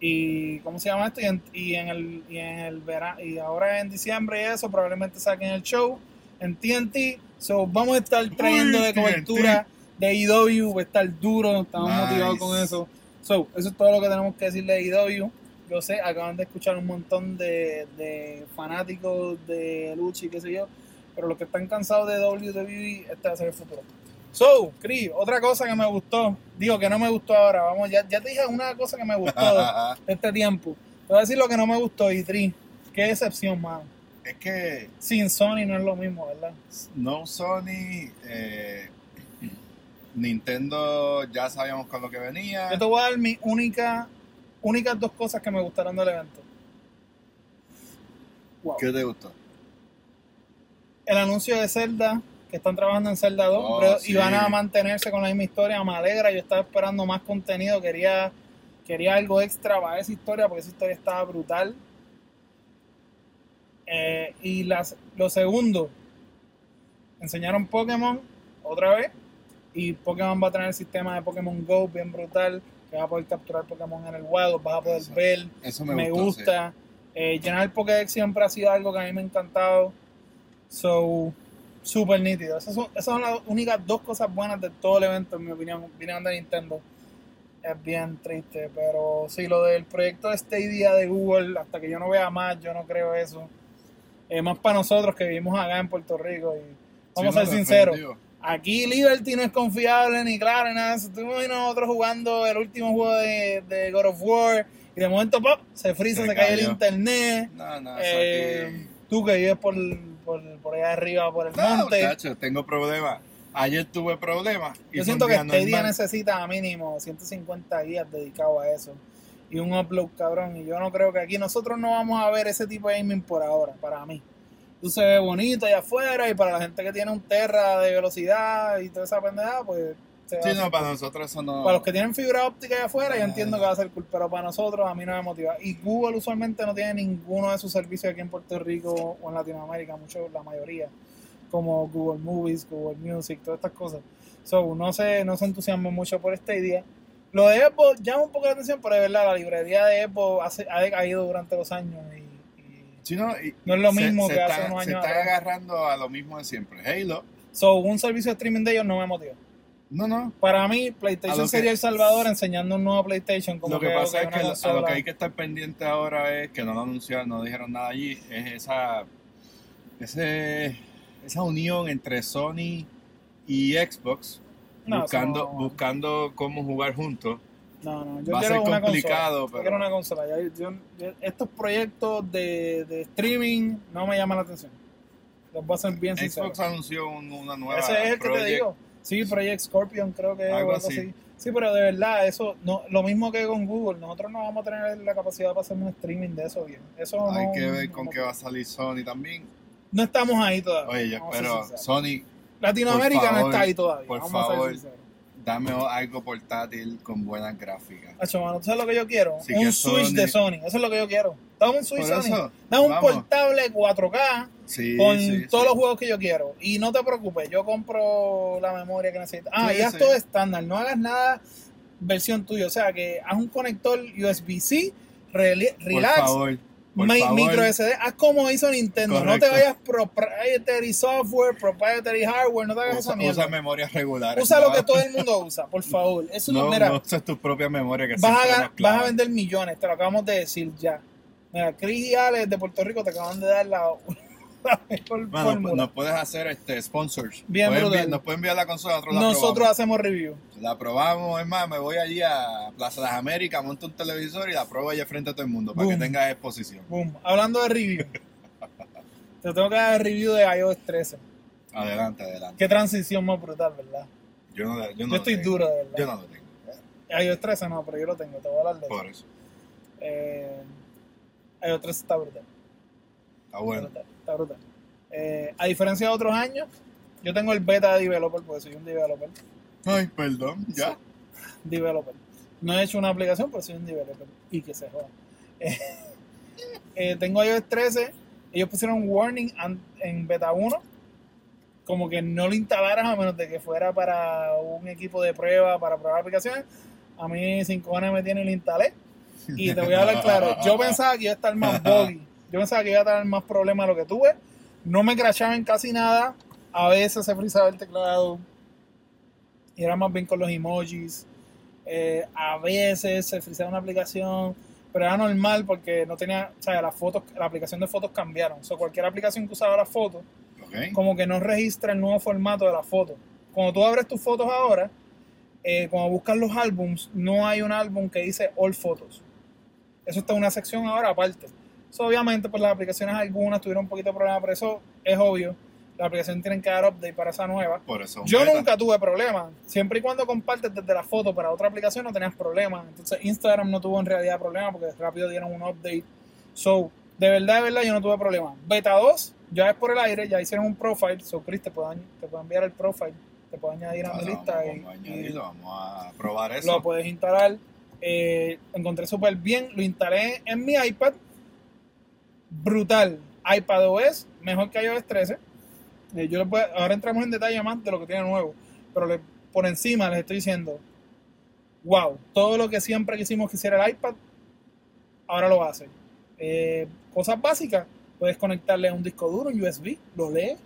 S1: Y, ¿cómo se llama esto? Y en, y en el, y en el verano, y ahora en diciembre y eso, probablemente saquen el show en TNT. So, vamos a estar trayendo
S2: Uy,
S1: de cobertura de IW, va a estar duro, estamos
S2: Nice.
S1: motivados con eso. So, eso es todo lo que tenemos que decir de IW. Yo sé, acaban de escuchar un montón de, de fanáticos de lucha y qué sé yo, pero los que están cansados de WWE, este va a ser el futuro. So, Chris, otra cosa que me gustó, digo que no me gustó ahora, vamos, ya, ya te dije una cosa que me gustó de este tiempo. Te voy a decir lo que no me gustó, y Tri, qué decepción, mano.
S2: es que
S1: Sin Sony no es lo mismo, ¿verdad?
S2: no Sony, eh, Nintendo ya sabíamos con lo que venía.
S1: Yo te voy a dar mis única, únicas dos cosas que me gustaron del evento. Wow.
S2: ¿Qué te gustó?
S1: El anuncio de Zelda, que están trabajando en Zelda 2,
S2: Oh,
S1: pero-
S2: sí.
S1: y van a mantenerse con la misma historia, me alegra, yo estaba esperando más contenido, quería, quería algo extra para esa historia, porque esa historia estaba brutal. Eh, y las, lo segundo, enseñaron Pokémon otra vez, y Pokémon va a tener el sistema de Pokémon Go bien brutal, que vas a poder capturar Pokémon en el los vas a poder
S2: Eso.
S1: ver,
S2: Eso me,
S1: me,
S2: gustó, sí.
S1: gusta. Eh, llenar el Pokédex siempre ha sido algo que a mí me ha encantado. So, súper nítido. Esas son, esas son las únicas dos cosas buenas de todo el evento, en mi opinión, viniendo de Nintendo. Es bien triste, pero sí, lo del proyecto de Stadia de Google, hasta que yo no vea más, yo no creo eso. eh, más para nosotros que vivimos acá en Puerto Rico. Y vamos
S2: Sí,
S1: a ser sinceros.
S2: definitivo.
S1: Aquí Liberty no es confiable ni claro, ni nada. eso. Estuvimos nosotros jugando el último juego de, de God of War y de momento ¡pop! se frisa, se,
S2: Se
S1: cae el internet.
S2: No, no,
S1: Eh, tú que vives por, por, por allá arriba, por el
S2: No,
S1: monte.
S2: muchacho, tengo problemas. Ayer tuve problemas. y
S1: Yo siento que
S2: día
S1: Stadia
S2: normal.
S1: necesita mínimo 150 guías dedicados a eso. Y un upload cabrón. Y yo no creo que aquí nosotros no vamos a ver ese tipo de gaming por ahora, para mí. Tú se ve bonito allá afuera y para la gente que tiene un Terra de velocidad y toda esa pendejada, pues... se
S2: Sí, no, para nosotros eso no.
S1: Para los que tienen fibra óptica allá afuera, yo
S2: Ah.
S1: entiendo que va a ser cool, pero para nosotros a mí no me motiva. Y Google usualmente no tiene ninguno de sus servicios aquí en Puerto Rico o en Latinoamérica, mucho, la mayoría, como Google Movies, Google Music, todas estas cosas. So, no se, no se entusiasman mucho por esta idea. Lo de Apple llama un poco la atención, pero de verdad, la librería de Apple hace- ha decaído durante los años y-
S2: Sí, no, y-
S1: No es lo
S2: se-
S1: mismo
S2: se
S1: que
S2: está-
S1: hace unos
S2: Se
S1: años
S2: está
S1: atrás.
S2: agarrando a lo mismo de siempre. Halo.
S1: so, un servicio de streaming de ellos no me motiva.
S2: No, no.
S1: Para mí, PlayStation
S2: que-
S1: sería El Salvador enseñando un nuevo PlayStation. Como
S2: Lo que pasa es que lo- a lo que hay que estar pendiente ahora es que no lo anunciaron, no dijeron nada allí, es esa, ese, esa unión entre Sony y Xbox,
S1: No,
S2: buscando,
S1: no-
S2: buscando cómo jugar juntos.
S1: No, no, yo
S2: Va a
S1: quiero
S2: ser
S1: una
S2: complicado,
S1: consola.
S2: pero-
S1: Yo quiero una consola. Ya- yo- yo- estos proyectos de, de streaming no me llaman la atención. Les voy a ser bien sincero.
S2: Xbox anunció un- una nueva
S1: Ese es el que te digo. Sí, Project Scorpion creo que es
S2: Algo
S1: algo
S2: así.
S1: así. Sí, pero de verdad, eso, no, lo mismo que con Google, nosotros no vamos a tener la capacidad para hacer un streaming de eso bien. Eso
S2: Hay
S1: no,
S2: que ver
S1: no-
S2: con qué va a salir Sony también.
S1: No estamos ahí todavía.
S2: Oye, yo
S1: a ser
S2: espero,
S1: sinceros.
S2: Sony,
S1: Latinoamérica no está ahí todavía.
S2: por
S1: vamos a
S2: favor.
S1: ser sinceros.
S2: Dame algo portátil con buenas gráficas.
S1: Hacho, mano, ¿tú sabes lo que yo quiero? Un Switch
S2: Sony-
S1: de Sony. Eso es lo que yo quiero. Dame un Switch
S2: Por
S1: Sony.
S2: eso,
S1: Dame un
S2: vamos.
S1: portable 4K
S2: Sí,
S1: con
S2: sí,
S1: todos
S2: sí.
S1: los juegos que yo quiero. Y no te preocupes, yo compro la memoria que necesitas. Ah, y haz todo estándar. No hagas nada versión tuya. O sea, que haz un conector USB-C, relax,
S2: por favor.
S1: Micro SD. Haz como hizo Nintendo. No
S2: Correcto.
S1: te vayas proprietary software, proprietary hardware. No te hagas
S2: Usa,
S1: esa mierda.
S2: usa memorias regulares.
S1: Usa
S2: no
S1: lo que todo el mundo usa, por favor. Eso no,
S2: No,
S1: mira,
S2: no uses tu propia memoria que
S1: vas a, vas a vender millones, te lo acabamos de decir ya. Mira, Chris y Alex de Puerto Rico te acaban de dar la, la mejor
S2: Mano,
S1: fórmula.
S2: nos puedes hacer este sponsors.
S1: Bien
S2: nos pueden enviar la consola, nosotros la
S1: Nosotros
S2: probamos.
S1: hacemos review.
S2: La probamos, es más, me voy allí a Plaza de las Américas, monto un televisor y la pruebo allá frente a todo el mundo para que tengas exposición.
S1: Boom. Hablando de review. te tengo que dar review de iOS 13.
S2: Adelante, adelante.
S1: Qué transición más brutal, ¿verdad?
S2: Yo, no, yo, no
S1: yo estoy
S2: tengo.
S1: duro, de verdad.
S2: Yo no lo tengo.
S1: iOS 13 no, pero yo lo tengo, te voy a hablar de eso.
S2: Por eso.
S1: Eh, iOS 13 está brutal.
S2: Está bueno.
S1: Está brutal, está brutal. Eh, a diferencia de otros años, yo tengo el beta de developer, porque soy un developer.
S2: Ay, perdón, ya.
S1: developer. No he hecho una aplicación, pero soy un developer. Y que se joda. Eh, eh, tengo iOS 13. Ellos pusieron un warning en beta 1. Como que no lo instalaras a menos de que fuera para un equipo de prueba, para probar aplicaciones. A mí, sin cojones me tiene y lo instalé. Y te voy a hablar claro. Yo pensaba que iba a estar más buggy. Yo pensaba que iba a tener más problemas de lo que tuve. No me crashaba en casi nada. A veces se frizaba el teclado. Y era más bien con los emojis. Eh, a veces se frizaba una aplicación, pero era normal porque no tenía, o sea, las fotos, la aplicación de fotos cambiaron. O sea, cualquier aplicación que usaba las fotos,
S2: Ok.
S1: como que no registra el nuevo formato de la foto. Cuando tú abres tus fotos ahora, eh, cuando buscas los álbums, no hay un álbum que dice All Photos. Eso está en una sección ahora aparte. So, obviamente, pues las aplicaciones algunas tuvieron un poquito de problema, pero eso es obvio. La aplicación tienen que dar update para esa nueva.
S2: Por eso.
S1: Yo
S2: beta.
S1: nunca tuve problemas. Siempre y cuando compartes desde la foto para otra aplicación no tenías problemas. Entonces Instagram no tuvo en realidad problemas porque rápido dieron un update. So, de verdad, de verdad, yo no tuve problemas. Beta 2, ya es por el aire, ya hicieron un profile. So, Chris, te puedo, te puedo enviar el profile. Te puedo añadir a mi lista
S2: vamos,
S1: y,
S2: vamos a probar eso.
S1: lo puedes instalar. Eh, encontré súper bien. Lo instalé en mi iPad. Brutal. iPad OS, mejor que iOS 13. Eh, yo les voy a- ahora entramos en detalle más de lo que tiene nuevo. Pero le- por encima les estoy diciendo, wow, todo lo que siempre quisimos que hiciera el iPad, ahora lo hace. Eh, cosas básicas, puedes conectarle a un disco duro, un USB, lo lees,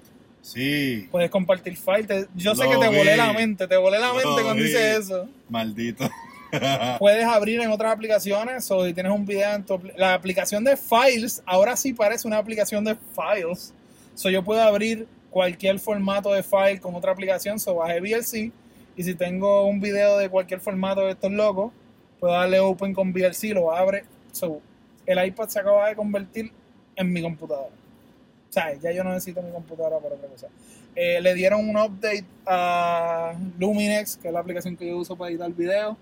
S2: Sí,
S1: puedes compartir files. yo sé que te volé
S2: vi.
S1: la mente, te volé la
S2: Lo
S1: mente cuando
S2: vi.
S1: hice eso.
S2: maldito.
S1: Puedes abrir en otras aplicaciones o si tienes un video en tu la aplicación de Files ahora sí parece una aplicación de Files. So yo puedo abrir cualquier formato de file con otra aplicación so bajé VLC y si tengo un video de cualquier formato de estos locos puedo darle open con VLC lo abre. So el iPad se acaba de convertir en mi computadora. O sea ya yo no necesito mi computadora para otra cosa. Eh, le dieron un update a Luminex que es la aplicación que yo uso para editar videos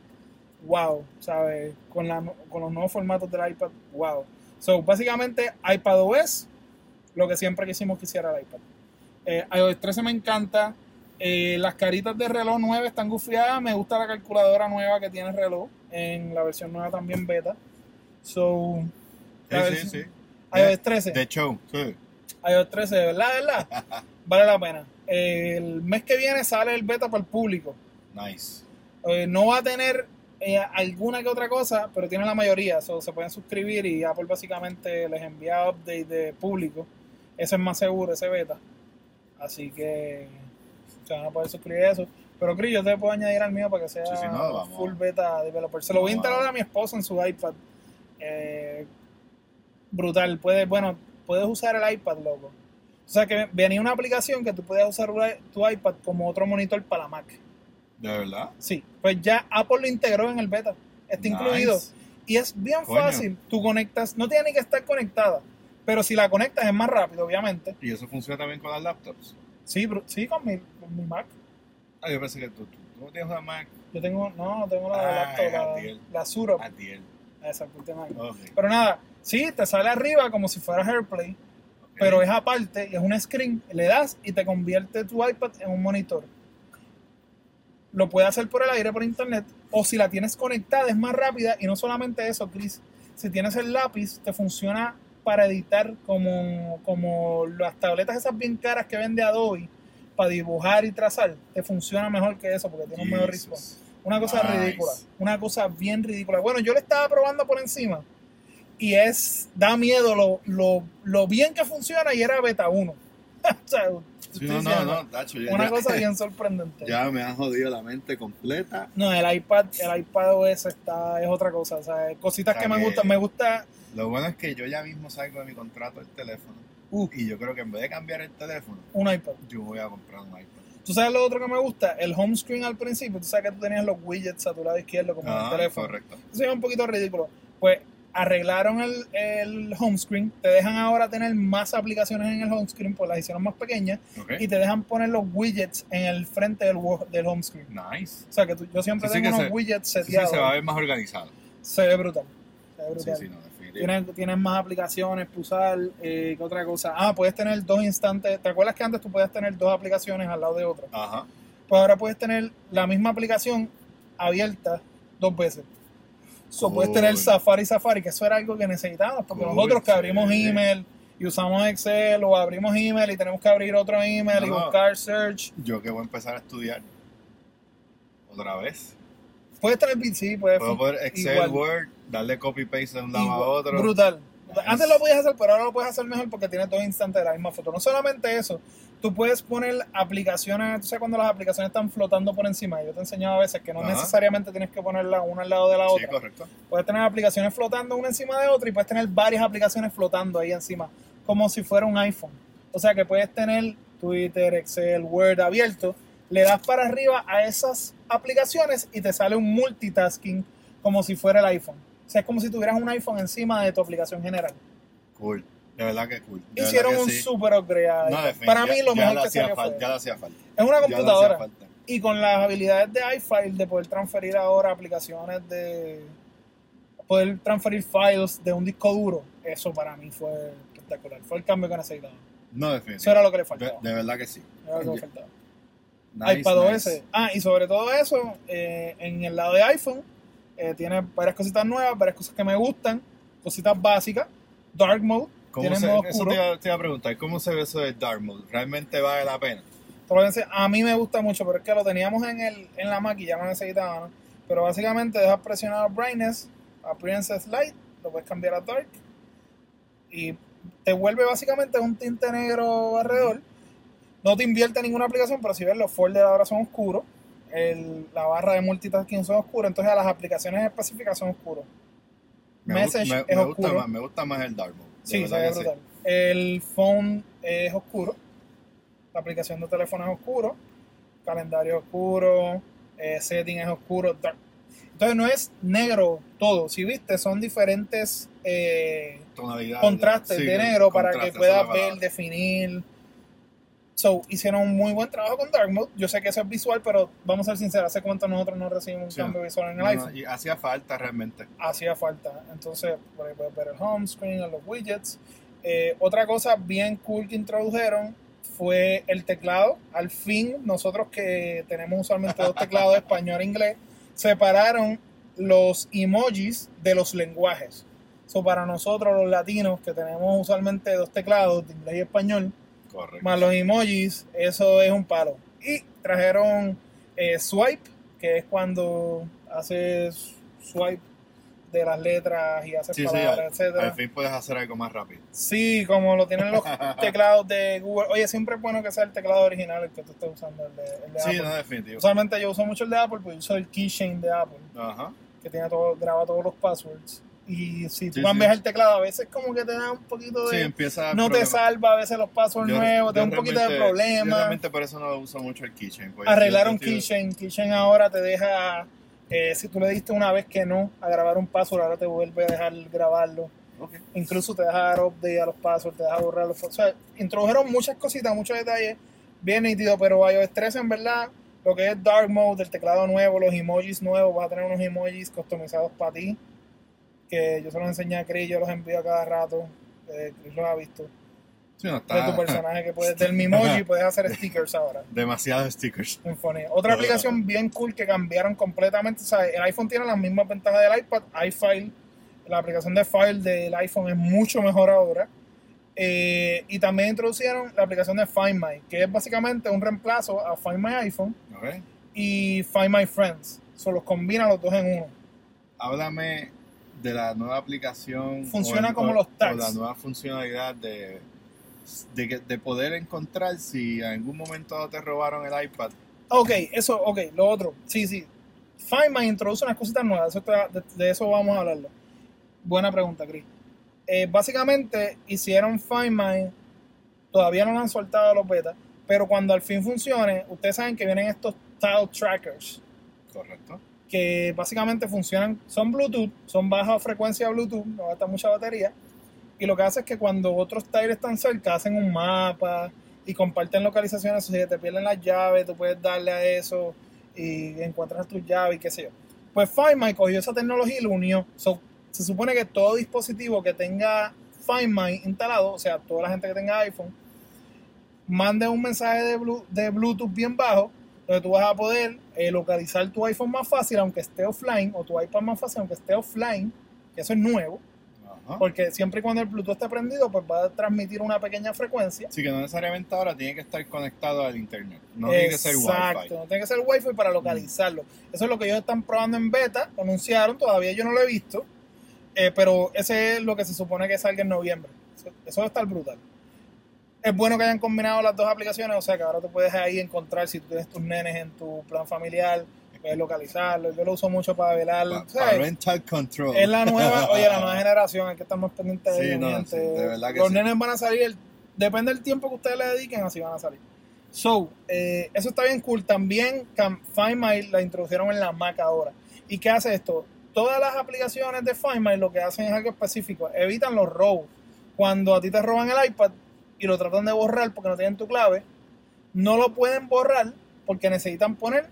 S1: wow, ¿sabes? Con, la, con los nuevos formatos del iPad, wow. So, básicamente, iPadOS, lo que siempre quisimos que hiciera el iPad. Eh, iOS 13 me encanta. Eh, las caritas de reloj 9 están gufiadas. Me gusta la calculadora nueva que tiene el reloj. En la versión nueva también beta. So,
S3: Sí, sí,
S1: versión-
S3: sí.
S1: iOS 13.
S3: De show, sí.
S1: iOS 13, de verdad, de verdad. vale la pena. El mes que viene sale el beta para el público.
S3: Nice.
S1: Eh, no va a tener eh, alguna que otra cosa, pero tiene la mayoría. So, se pueden suscribir y Apple básicamente les envía update de público. Ese es más seguro, ese beta. Así que se van a poder suscribir a eso. Pero Chris, yo te puedo añadir al mío para que sea
S3: Sí, sí, no, vamos.
S1: full beta developer. Se lo voy a instalar
S3: a-
S1: mi esposo en su iPad. Eh, brutal. Puedes, bueno, puedes usar el iPad, loco. O sea que venía una aplicación que tú puedes usar tu iPad como otro monitor para la Mac.
S3: ¿De verdad?
S1: Sí, pues ya Apple lo integró en el beta. Está
S3: Nice.
S1: incluido. Y es bien
S3: Coño.
S1: fácil. Tú conectas, no tiene ni que estar conectada. Pero si la conectas es más rápido, obviamente.
S3: ¿Y eso funciona también con las laptops?
S1: Sí, bro- sí con, mi, con mi Mac.
S3: Ah, yo pensé que tú, tú, tú no tienes una Mac.
S1: Yo tengo, no, tengo la
S3: Ah,
S1: laptop, la, la Surop.
S3: Adiel.
S1: Pero nada, sí, te sale arriba como si fuera AirPlay, pero es aparte y es un screen. Le das y te convierte tu iPad en un monitor. Lo puedes hacer por el aire, por internet, o si la tienes conectada es más rápida. Y no solamente eso, Chris, si tienes el lápiz, te funciona para editar como, como las tabletas esas bien caras que vende Adobe para dibujar y trazar. Te funciona mejor que eso porque tiene un mejor response. Una cosa
S3: Nice.
S1: ridícula. Una cosa bien ridícula. Bueno, yo le estaba probando por encima. Y es. Da miedo lo, lo, lo bien que funciona y era beta 1. o sea,
S3: Sí, no, no, no, Tacho, ya,
S1: Una
S3: ya-
S1: cosa bien sorprendente.
S3: ya me han jodido la mente completa.
S1: No, el iPad, el iPad OS está, es otra cosa. O sea, cositas que me gustan. Me gusta.
S3: Lo bueno es que yo ya mismo salgo de mi contrato del teléfono.
S1: Uh.
S3: Y yo creo que en vez de cambiar el teléfono,
S1: Un iPad.
S3: yo voy a comprar un iPad.
S1: ¿Tú sabes lo otro que me gusta? El home screen al principio. Tú sabes que tú tenías los widgets a tu lado izquierdo como en
S3: Ah,
S1: el teléfono.
S3: correcto.
S1: Eso es un poquito ridículo. Pues arreglaron el, el home screen. Te dejan ahora tener más aplicaciones en el home screen, pues las hicieron más pequeñas. Y te dejan poner los widgets en el frente del, del home screen.
S3: Nice.
S1: O sea que tú- yo siempre
S3: Sí, sí
S1: tengo
S3: que
S1: unos
S3: se-
S1: widgets
S3: Sí, sí,
S1: seteados.
S3: se va a ver más organizado.
S1: Se ve brutal. Se ve
S3: Sí,
S1: brutal.
S3: sí, no.
S1: Tienes, tienes más aplicaciones para usar. Eh, ¿Qué otra cosa? Ah, puedes tener dos instantes. ¿Te acuerdas que antes tú podías tener dos aplicaciones al lado de otra?
S3: Ajá.
S1: Pues ahora puedes tener la misma aplicación abierta dos veces. So, puedes tener Safari Safari, que eso era algo que necesitábamos, porque nosotros que abrimos
S3: sí.
S1: email y usamos Excel o abrimos email y tenemos que abrir otro email y
S3: No, no.
S1: buscar search.
S3: Yo que voy a empezar a estudiar otra vez.
S1: Puedes tener sí, puedes
S3: Puedo poner Excel,
S1: igual.
S3: Word, darle copy paste de un lado
S1: igual,
S3: a otro.
S1: Brutal. Antes lo podías hacer, pero ahora lo puedes hacer mejor porque tienes dos instantes de la misma foto. No solamente eso, tú puedes poner aplicaciones, tú sabes cuando las aplicaciones están flotando por encima. Yo te he enseñado a veces que no
S3: Ajá.
S1: necesariamente tienes que ponerla una al lado de la
S3: Sí,
S1: otra.
S3: correcto.
S1: Puedes tener aplicaciones flotando una encima de otra y puedes tener varias aplicaciones flotando ahí encima, como si fuera un iPhone. O sea que puedes tener Twitter, Excel, Word abierto, le das para arriba a esas aplicaciones y te sale un multitasking como si fuera el iPhone. O sea, es como si tuvieras un iPhone encima de tu aplicación general.
S3: Cool. De verdad que cool. De
S1: Hicieron un
S3: sí.
S1: super upgrade. a
S3: No,
S1: para mí lo mejor que
S3: hacía
S1: salió
S3: falta,
S1: fue.
S3: Ya le hacía falta.
S1: Es una computadora. Y con las habilidades de iFile de poder transferir ahora aplicaciones de poder transferir files de un disco duro, eso para mí fue espectacular. Fue el cambio que necesitaba.
S3: No, definitivamente.
S1: Eso era lo que le faltaba.
S3: de verdad que sí.
S1: Era lo que le faltaba.
S3: Nice, nice.
S1: Ah, y sobre todo eso, eh, en el lado de iPhone, eh, tiene varias cositas nuevas, varias cosas que me gustan, cositas básicas, Dark Mode,
S3: ¿Cómo se, eso te iba, te iba a preguntar, ¿cómo se ve eso de Dark Mode? ¿Realmente vale la pena?
S1: A mí me gusta mucho, pero es que lo teníamos en, el, en la Mac y ya no necesitaba, ¿no? Pero básicamente dejas presionado Brightness a Princess Light, lo puedes cambiar a Dark y te vuelve básicamente un tinte negro alrededor. No te invierte ninguna aplicación, pero si ves los folders ahora son oscuros. el- la barra de multitasking son oscuros, entonces a las aplicaciones específicas son oscuros.
S3: Me,
S1: Message
S3: me-
S1: es
S3: gusta
S1: oscuro.
S3: más, me gusta más el Dark Mode.
S1: Sí, se ve
S3: sí.
S1: brutal. El phone es oscuro. La aplicación de teléfono es oscuro. Calendario oscuro. eh, setting es oscuro. dark. Entonces no es negro todo. Si viste, son diferentes eh, contrastes
S3: sí,
S1: de negro para que puedas ver, definir. So, hicieron un muy buen trabajo con Dark Mode. Yo sé que eso es visual, pero vamos a ser sinceros, ¿hace cuánto nosotros no recibimos un
S3: Sí.
S1: cambio visual en el
S3: No, no,
S1: iPhone?
S3: y hacía falta realmente.
S1: hacía falta. Entonces, por ahí puedes ver el home screen, los widgets. Eh, otra cosa bien cool que introdujeron fue el teclado. Al fin, nosotros que tenemos usualmente dos teclados, español e inglés, separaron los emojis de los lenguajes. So, para nosotros, los latinos, que tenemos usualmente dos teclados, de inglés y español,
S3: Correcto.
S1: más los emojis, eso es un palo. Y trajeron eh, swipe, que es cuando haces swipe de las letras y haces
S3: Sí, sí,
S1: palabras,
S3: al,
S1: etcétera.
S3: al fin puedes hacer algo más rápido.
S1: Sí, como lo tienen los teclados de Google. Oye, siempre es bueno que sea el teclado original el que tú estés usando, el de, el de
S3: Sí,
S1: Apple.
S3: no, definitivo.
S1: Usualmente yo uso mucho el de Apple, porque uso el keychain de Apple,
S3: Ajá.
S1: que tiene todo, graba todos los passwords. Y si tú
S3: Sí,
S1: cambias
S3: sí.
S1: el teclado, a veces como que te da un poquito
S3: Sí,
S1: de...
S3: empieza a
S1: no te salva a veces los
S3: Yo-
S1: nuevos, te da un poquito de
S3: realmente- Yo
S1: problemas.
S3: realmente por eso no uso mucho el keychain. pues,
S1: Arreglaron Keychain. Keychain ahora te deja, eh, si tú le diste una vez que no a grabar un password, ahora te vuelve a dejar grabarlo.
S3: Ok.
S1: Incluso te deja dar update a los passwords, te deja borrar los O sea, introdujeron muchas cositas, muchos detalles bien nítidos, pero iOS 13 en verdad, lo que es Dark Mode, el teclado nuevo, los emojis nuevos, vas a tener unos emojis customizados para ti, que yo se los enseñé a Chris, yo los envío a cada rato, eh, Chris los ha visto,
S3: Sí, no,
S1: de
S3: está
S1: tu personaje que puedes, del Mimoji puedes hacer stickers ahora.
S3: demasiados stickers.
S1: Symfony. Otra aplicación bien cool que cambiaron completamente. O sea, el iPhone tiene las mismas ventajas del iPad. iFile, la aplicación de file del iPhone es mucho mejor ahora. Eh, y también introducieron la aplicación de Find My, que es básicamente un reemplazo a Find My iPhone
S3: ¿ok?
S1: y Find My Friends. Se los combina los dos en uno.
S3: Háblame de la nueva aplicación.
S1: Funciona
S3: el-
S1: como
S3: o-
S1: los
S3: o
S1: tags.
S3: la nueva funcionalidad de, de, poder encontrar si en algún momento te robaron el iPad.
S1: Ok, eso, ok, lo otro. Sí, sí. Find My introduce unas cositas nuevas. Eso está- de, de eso vamos a hablarlo. Buena pregunta, Chris. Eh, básicamente hicieron Find My, todavía no lo han soltado los betas, pero cuando al fin funcione, ustedes saben que vienen estos tile trackers
S3: Correcto.
S1: Que básicamente funcionan, son Bluetooth, son baja frecuencia Bluetooth, no gasta mucha batería, y lo que hace es que cuando otros tiles están cerca, hacen un mapa y comparten localizaciones, si te pierden las llaves, tú puedes darle a eso y encuentras tus llaves y qué sé yo. Pues Find My cogió esa tecnología y lo unió. So, se supone que todo dispositivo que tenga Find My instalado, o sea, toda la gente que tenga iPhone, mande un mensaje de Bluetooth bien bajo, donde tú vas a poder eh, localizar tu iPhone más fácil, aunque esté offline, o tu iPad más fácil, aunque esté offline, que eso es nuevo,
S3: Ajá.
S1: porque siempre y cuando el Bluetooth esté prendido, pues va a transmitir una pequeña frecuencia.
S3: Así que no necesariamente ahora tiene que estar conectado al internet. No tiene que ser
S1: Exacto,
S3: Wi-Fi.
S1: no tiene que ser Wi-Fi para localizarlo. Eso es lo que ellos están probando en beta, anunciaron, todavía yo no lo he visto, eh, pero ese es lo que se supone que salga en noviembre. Eso, eso va a estar brutal. Es bueno que hayan combinado las dos aplicaciones, o sea que ahora tú puedes ahí encontrar si tú tienes tus nenes en tu plan familiar, puedes localizarlo. Yo lo uso mucho para velar.
S3: Pa- parental control.
S1: Es la nueva, oye, la nueva generación, hay que estar más pendiente de
S3: Sí,
S1: ellos,
S3: no, sí, de verdad que
S1: Los
S3: sí.
S1: nenes van a salir, el- depende del tiempo que ustedes le dediquen, así van a salir. So, eh, eso está bien cool. También Find My la introdujeron en la Mac ahora. ¿Y qué hace esto? Todas las aplicaciones de Find My lo que hacen es algo específico, evitan los robos. Cuando a ti te roban el iPad y lo tratan de borrar porque no tienen tu clave, no lo pueden borrar porque necesitan poner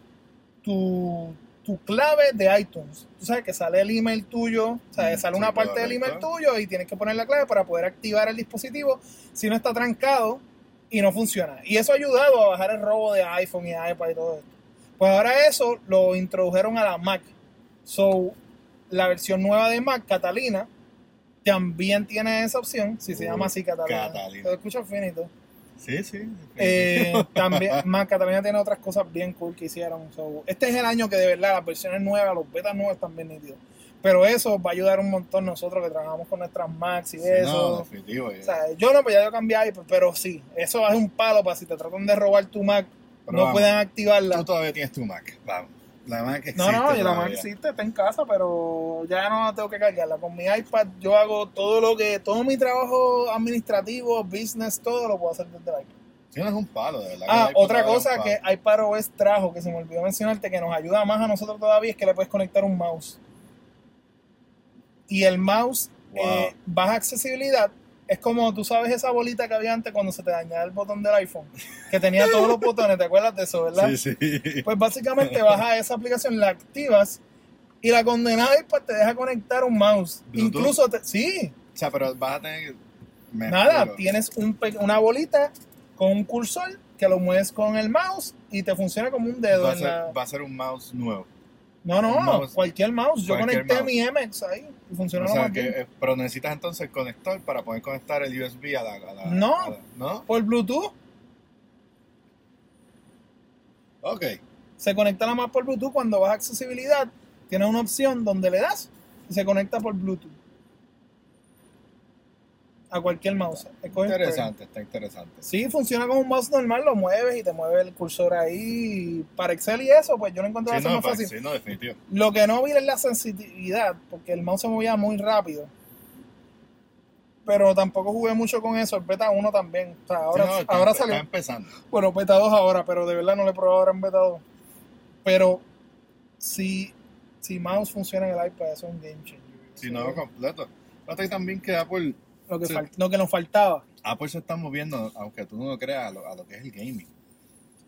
S1: tu, tu clave de iTunes. Tú sabes que sale el email tuyo, o sea, sale
S3: sí,
S1: una parte del email tuyo y tienes que poner la clave para poder activar el dispositivo si no está trancado y no funciona. Y eso ha ayudado a bajar el robo de iPhone y iPad y todo esto. Pues ahora eso lo introdujeron a la Mac. So, la versión nueva de Mac, Catalina, también tiene esa opción, si se
S3: Uh,
S1: llama así Catalina.
S3: Catalina.
S1: Lo escucho finito.
S3: Sí, sí.
S1: Eh, también, más Catalina tiene otras cosas bien cool que hicieron. So, este es el año que de verdad las versiones nuevas, los betas nuevos están bien nítidos. Pero eso va a ayudar un montón nosotros que trabajamos con nuestras Macs y
S3: Sí,
S1: eso.
S3: No, definitivo.
S1: O sea, yo no, pues ya yo cambié, iPad, pero sí, eso es un palo para si te tratan de robar tu Mac,
S2: Pero
S1: no
S2: vamos,
S1: pueden activarla.
S2: Tú todavía tienes tu Mac. Vamos. La Mac existe.
S1: No, no, y la Mac existe, está en casa, pero ya no tengo que cargarla. Con mi iPad yo hago todo lo que, todo mi trabajo administrativo, business, todo lo puedo hacer desde el iPad.
S2: Sí, no es un palo, de verdad.
S1: Ah, otra cosa que iPadOS trajo, que se me olvidó mencionarte, que nos ayuda más a nosotros todavía, es que le puedes conectar un mouse. Y el mouse,
S2: Wow.
S1: eh, baja accesibilidad. Es como, tú sabes esa bolita que había antes cuando se te dañaba el botón del iPhone, que tenía todos los botones, ¿te acuerdas de eso, verdad?
S2: Sí, sí.
S1: Pues básicamente bajas esa aplicación, la activas y la condenada iPad te deja conectar un mouse.
S2: ¿Bluetooth?
S1: Incluso, te- sí,
S2: O sea, pero vas a tener que... me
S1: nada, tienes un una bolita con un cursor que lo mueves con el mouse y te funciona como un dedo
S2: Va a,
S1: en
S2: ser,
S1: la...
S2: va a ser un mouse nuevo.
S1: No, no,
S2: mouse.
S1: cualquier mouse. Yo
S2: Cualquier
S1: conecté
S2: mouse.
S1: mi MX ahí y funciona
S2: O sea,
S1: más
S2: que, eh, pero necesitas entonces el conector para poder conectar el USB a la... a la-
S1: No.
S2: a la- ¿No?
S1: Por Bluetooth,
S2: Ok.
S1: se conecta nada más por Bluetooth. Cuando vas a accesibilidad, tienes una opción donde le das y se conecta por Bluetooth. A cualquier mouse.
S2: Interesante, está interesante.
S1: Sí, funciona como un mouse normal, lo mueves y te mueve el cursor ahí. Para Excel y eso, pues yo lo encuentro
S2: Sí, no,
S1: más
S2: pa-
S1: fácil.
S2: sí, no, definitivo.
S1: Lo que no vi es la sensibilidad, porque el mouse se movía muy rápido. Pero tampoco jugué mucho con eso. El beta 1 también. O sea, ahora,
S2: Sí, no, está,
S1: ahora
S2: está
S1: salió.
S2: empezando.
S1: Bueno, beta 2 ahora, pero de verdad no lo he probado ahora en beta 2. Pero si, si mouse funciona en el iPad, eso es un game changer.
S2: Si no, completo. Fíjate también que Apple,
S1: lo, que
S2: sí.
S1: lo que nos faltaba.
S2: Apple se está moviendo, aunque tú no lo creas, a lo, a lo que es el gaming.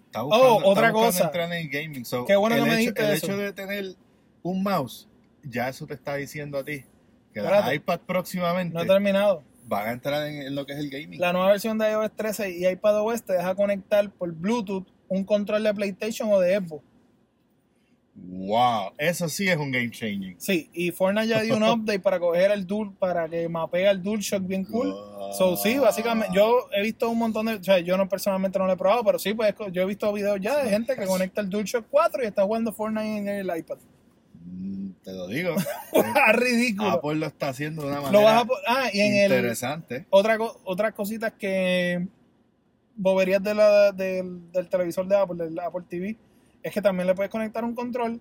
S2: Está
S1: Oh,
S2: buscando, está
S1: otra cosa.
S2: entrar en el gaming. So,
S1: Qué bueno que me
S2: hecho,
S1: dijiste
S2: El
S1: eso.
S2: hecho de tener un mouse, ya eso te está diciendo a ti que
S1: Espérate.
S2: iPad próximamente
S1: No terminado.
S2: van a entrar en, en lo que es el gaming.
S1: La nueva versión de iOS 13 y iPadOS te deja conectar por Bluetooth un control de PlayStation o de Xbox.
S2: Wow, eso sí es un game changing.
S1: Sí, y Fortnite ya dio un update para coger el Dual, para que mapea el DualShock bien cool. So, sí, básicamente, yo he visto un montón de, o sea, yo no personalmente no lo he probado, pero sí, pues yo he visto videos ya de gente que conecta el DualShock 4 y está jugando Fortnite en el iPad.
S2: Mm, Te lo digo.
S1: ¡Ah, ridículo!
S2: Apple lo está haciendo de una
S1: Lo
S2: manera
S1: vas a ah, y en el
S2: interesante.
S1: otra co- otras cositas que boberías de la, del, del televisor de Apple, del Apple TV, es que también le puedes conectar un control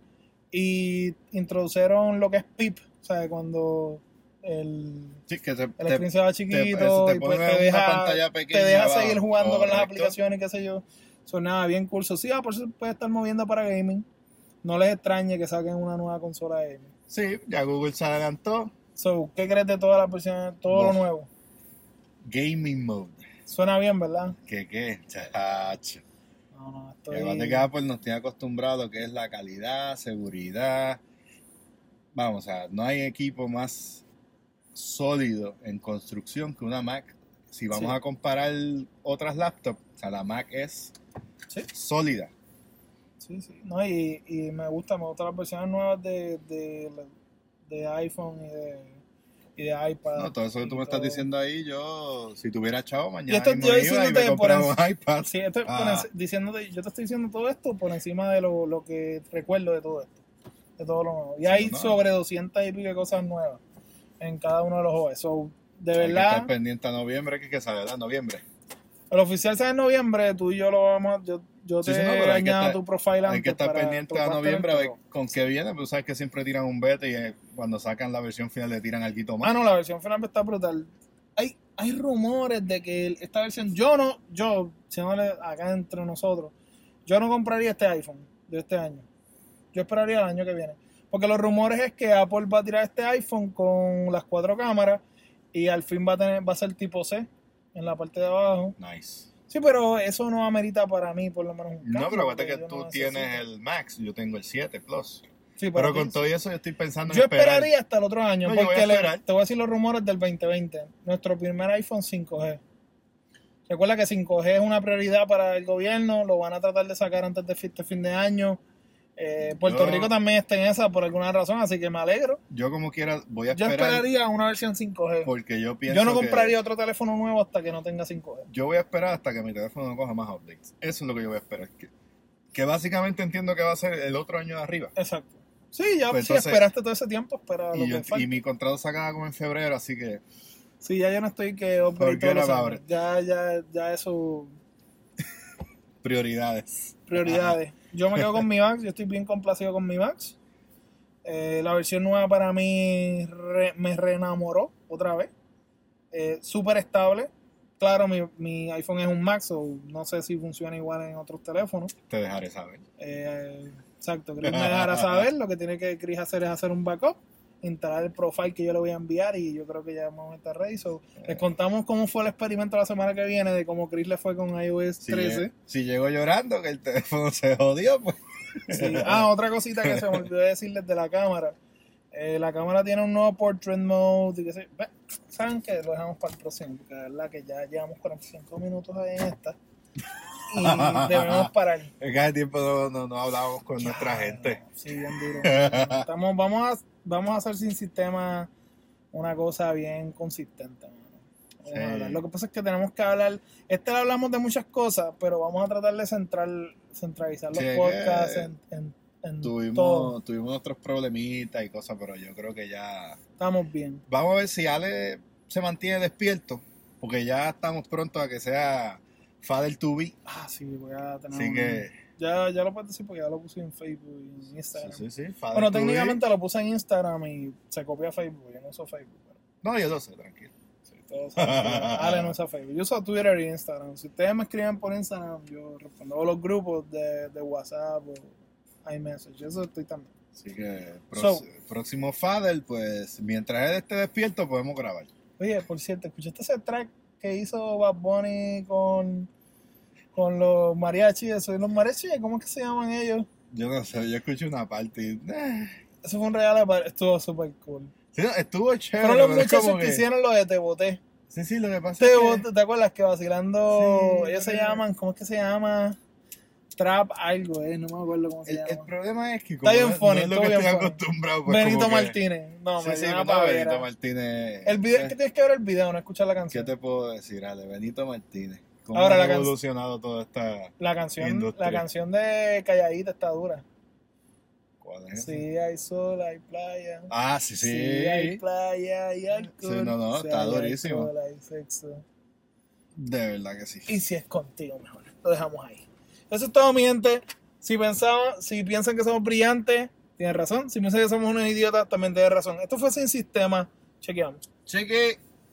S1: y introdujeron lo que es PIP, o sea, cuando el,
S2: Sí, que te,
S1: el screen se va chiquito
S2: te
S1: y pues te deja,
S2: pantalla pequeña
S1: te deja
S2: abajo.
S1: seguir jugando con las aplicaciones y qué sé yo. Son nada bien curso. Sí, Apple se puede estar moviendo para gaming. No les extrañe que saquen una nueva consola de gaming.
S2: Sí, ya Google se adelantó.
S1: So, ¿qué crees de todas las versiones, todo lo nuevo?
S2: Gaming mode.
S1: Suena bien, ¿verdad?
S2: ¿Qué qué? Chacho.
S1: No, no,
S2: igual de
S1: estoy...
S2: que Apple nos tiene acostumbrado que es la calidad, seguridad. Vamos, o sea, no hay equipo más sólido en construcción que una Mac. Si vamos
S1: Sí.
S2: a comparar otras laptops, o sea, la Mac es
S1: Sí.
S2: sólida.
S1: Sí, sí. No, y, y me gusta, me gustan las versiones nuevas de, de, de iPhone y de, y de iPad.
S2: No, todo eso que tú
S1: y
S2: me estás diciendo ahí, yo, si tuviera chavo, mañana
S1: Yo estoy-
S2: mismo
S1: yo
S2: y
S1: diciéndote por enci-
S2: iPad.
S1: Sí, esto es por
S2: Ah.
S1: diciéndote, yo te estoy diciendo todo esto por encima de lo, lo que recuerdo de todo esto, de todo lo nuevo. Y hay
S2: no.
S1: sobre 200 y pico de cosas nuevas en cada uno de los OS. So, de
S2: Hay que
S1: verdad,
S2: estar pendiente a noviembre, que, que sale, ¿verdad? Noviembre.
S1: el oficial sale en noviembre, tú y yo lo vamos, a- yo, yo te
S2: sí, no, pero hay que
S1: añado
S2: estar-
S1: tu profile antes
S2: Hay que estar pendiente a noviembre a ver con qué viene, pero sabes que siempre tiran un beta y eh, cuando sacan la versión final le tiran algo más.
S1: Ah, no, la versión final está brutal. Hay, hay rumores de que el- esta versión, yo no, yo, siéndole acá entre nosotros, yo no compraría este iPhone de este año. Yo esperaría el año que viene. Porque los rumores es que Apple va a tirar este iPhone con las cuatro cámaras y al fin va a tener, va a ser tipo C en la parte de abajo.
S2: Nice.
S1: Sí, pero eso no amerita para mí por lo menos un
S2: No,
S1: cambio,
S2: pero acuérdate que tú
S1: no
S2: tienes el Max, yo tengo el 7 Plus.
S1: Sí,
S2: Pero con todo eso yo estoy pensando en
S1: Yo
S2: esperar.
S1: esperaría hasta el otro año,
S2: No, voy
S1: porque le- te voy a decir los rumores del 2020. Nuestro primer iPhone 5G. Recuerda que 5G es una prioridad para el gobierno, lo van a tratar de sacar antes de fi- este fin de año. Eh, Puerto
S2: Yo-
S1: Rico también está en esa por alguna razón, así que me alegro.
S2: Yo como quiera voy a
S1: Yo
S2: esperar
S1: esperaría una versión 5G.
S2: porque yo pienso
S1: Yo no
S2: que-
S1: compraría otro teléfono nuevo hasta que no tenga 5G.
S2: yo voy a esperar hasta que mi teléfono no coja más updates. Eso es lo que yo voy a esperar. Que, que básicamente entiendo que va a ser el otro año de arriba.
S1: Exacto. Sí, ya
S2: Pues
S1: si
S2: entonces-
S1: esperaste todo ese tiempo, espera lo
S2: Y, yo-
S1: que falta.
S2: y mi contrato se acaba como en febrero, así que
S1: Sí, ya yo no estoy que
S2: it.
S1: Ya, ya, ya eso
S2: Prioridades.
S1: Prioridades. Yo me quedo con mi Max, yo estoy bien complacido con mi Max. Eh, la versión nueva para mí re- me reenamoró otra vez. Eh, Súper estable. Claro, mi, mi iPhone es un Max, o no sé si funciona igual en otros teléfonos.
S2: Te dejaré saber.
S1: Eh, exacto, Chris me dejará saber. Lo que tiene que Chris hacer es hacer un backup, instalar el profile que yo le voy a enviar y yo creo que ya vamos a estar ready. So, les contamos cómo fue el experimento la semana que viene de cómo Chris le fue con iOS
S2: Si,
S1: 13.
S2: lle- si llegó llorando que el teléfono se jodió, pues.
S1: Sí. Ah, otra cosita que se me olvidó decirles de la cámara. Eh, la cámara tiene un nuevo portrait mode y que se... ¿Saben qué? Lo dejamos para el próximo, porque la verdad que ya llevamos 45 minutos ahí en esta. Y debemos parar.
S2: Es que hace tiempo no, no, no hablábamos con nuestra gente.
S1: Sí, bien duro. Estamos, vamos, a, vamos a hacer sin sistema una cosa bien consistente.
S2: Sí.
S1: Lo que pasa es que tenemos que hablar. Este le hablamos de muchas cosas, pero vamos a tratar de central, centralizar los
S2: Sí,
S1: podcasts en, en, en todo.
S2: Tuvimos, tuvimos otros problemitas y cosas, pero yo creo que ya.
S1: Estamos bien.
S2: Vamos a ver si Ale se mantiene despierto, porque ya estamos pronto a que sea Father to be.
S1: Ah, sí, voy a tener.
S2: Así
S1: un-
S2: que.
S1: Ya, ya lo puedes decir porque ya lo puse en Facebook y en Instagram.
S2: sí, sí. Father
S1: Bueno, técnicamente lo puse en Instagram y se copió a Facebook. Yo no uso Facebook. Pero...
S2: No, yo lo sé, tranquilo.
S1: Sí, todos Ale no usa Facebook. Yo uso Twitter y Instagram. Si ustedes me escriben por Instagram, yo respondo. O los grupos de, de WhatsApp o iMessage. Eso estoy también.
S2: Así que
S1: So-
S2: próximo Father, pues mientras él esté despierto podemos grabar.
S1: Oye, por cierto, ¿escuchaste ese track que hizo Bad Bunny con, con los mariachis? Eso? ¿Y los mariachis? ¿Cómo es que se llaman ellos?
S2: Yo no sé, yo escuché una parte y...
S1: Eso fue un regalo, estuvo súper cool.
S2: sí, estuvo chévere.
S1: Fueron los
S2: es
S1: muchachos
S2: como
S1: que hicieron lo de Te Boté.
S2: Sí, sí, lo que pasa
S1: Te
S2: es que...
S1: Boté, ¿Te acuerdas que vacilando?
S2: Sí,
S1: ellos se llaman, ¿cómo es que se llama? Trap algo, eh, no me acuerdo cómo se
S2: El,
S1: llama.
S2: el problema es que
S1: Está bien
S2: no-
S1: funny,
S2: no es lo que estoy acostumbrado. pues,
S1: Benito
S2: como que-
S1: Martínez. No,
S2: Sí,
S1: me
S2: sí,
S1: dio
S2: no. Benito Martínez.
S1: El video,
S2: Sí.
S1: que tienes que ver el video, no escuchar la
S2: ¿Qué
S1: canción.
S2: te puedo decir, Ale? Benito Martínez. ¿Cómo
S1: Ahora
S2: ha
S1: la
S2: evolucionado toda esta...
S1: La canción,
S2: Industria.
S1: la canción de Calladita está dura.
S2: ¿Cuál es?
S1: Sí, hay sol, hay playa.
S2: Ah, sí, sí.
S1: hay playa y alcohol.
S2: Sí, no, no,
S1: Sí,
S2: está
S1: hay
S2: durísimo.
S1: alcohol, hay sexo.
S2: De verdad que sí.
S1: Y si es contigo, mejor. Lo dejamos ahí. Eso es todo, mi gente. Si pensaban, si piensan que somos brillantes, tienen razón. Si piensan que somos unos idiotas, también tienen razón. Esto fue sin sistema. Chequeamos.
S2: Cheque.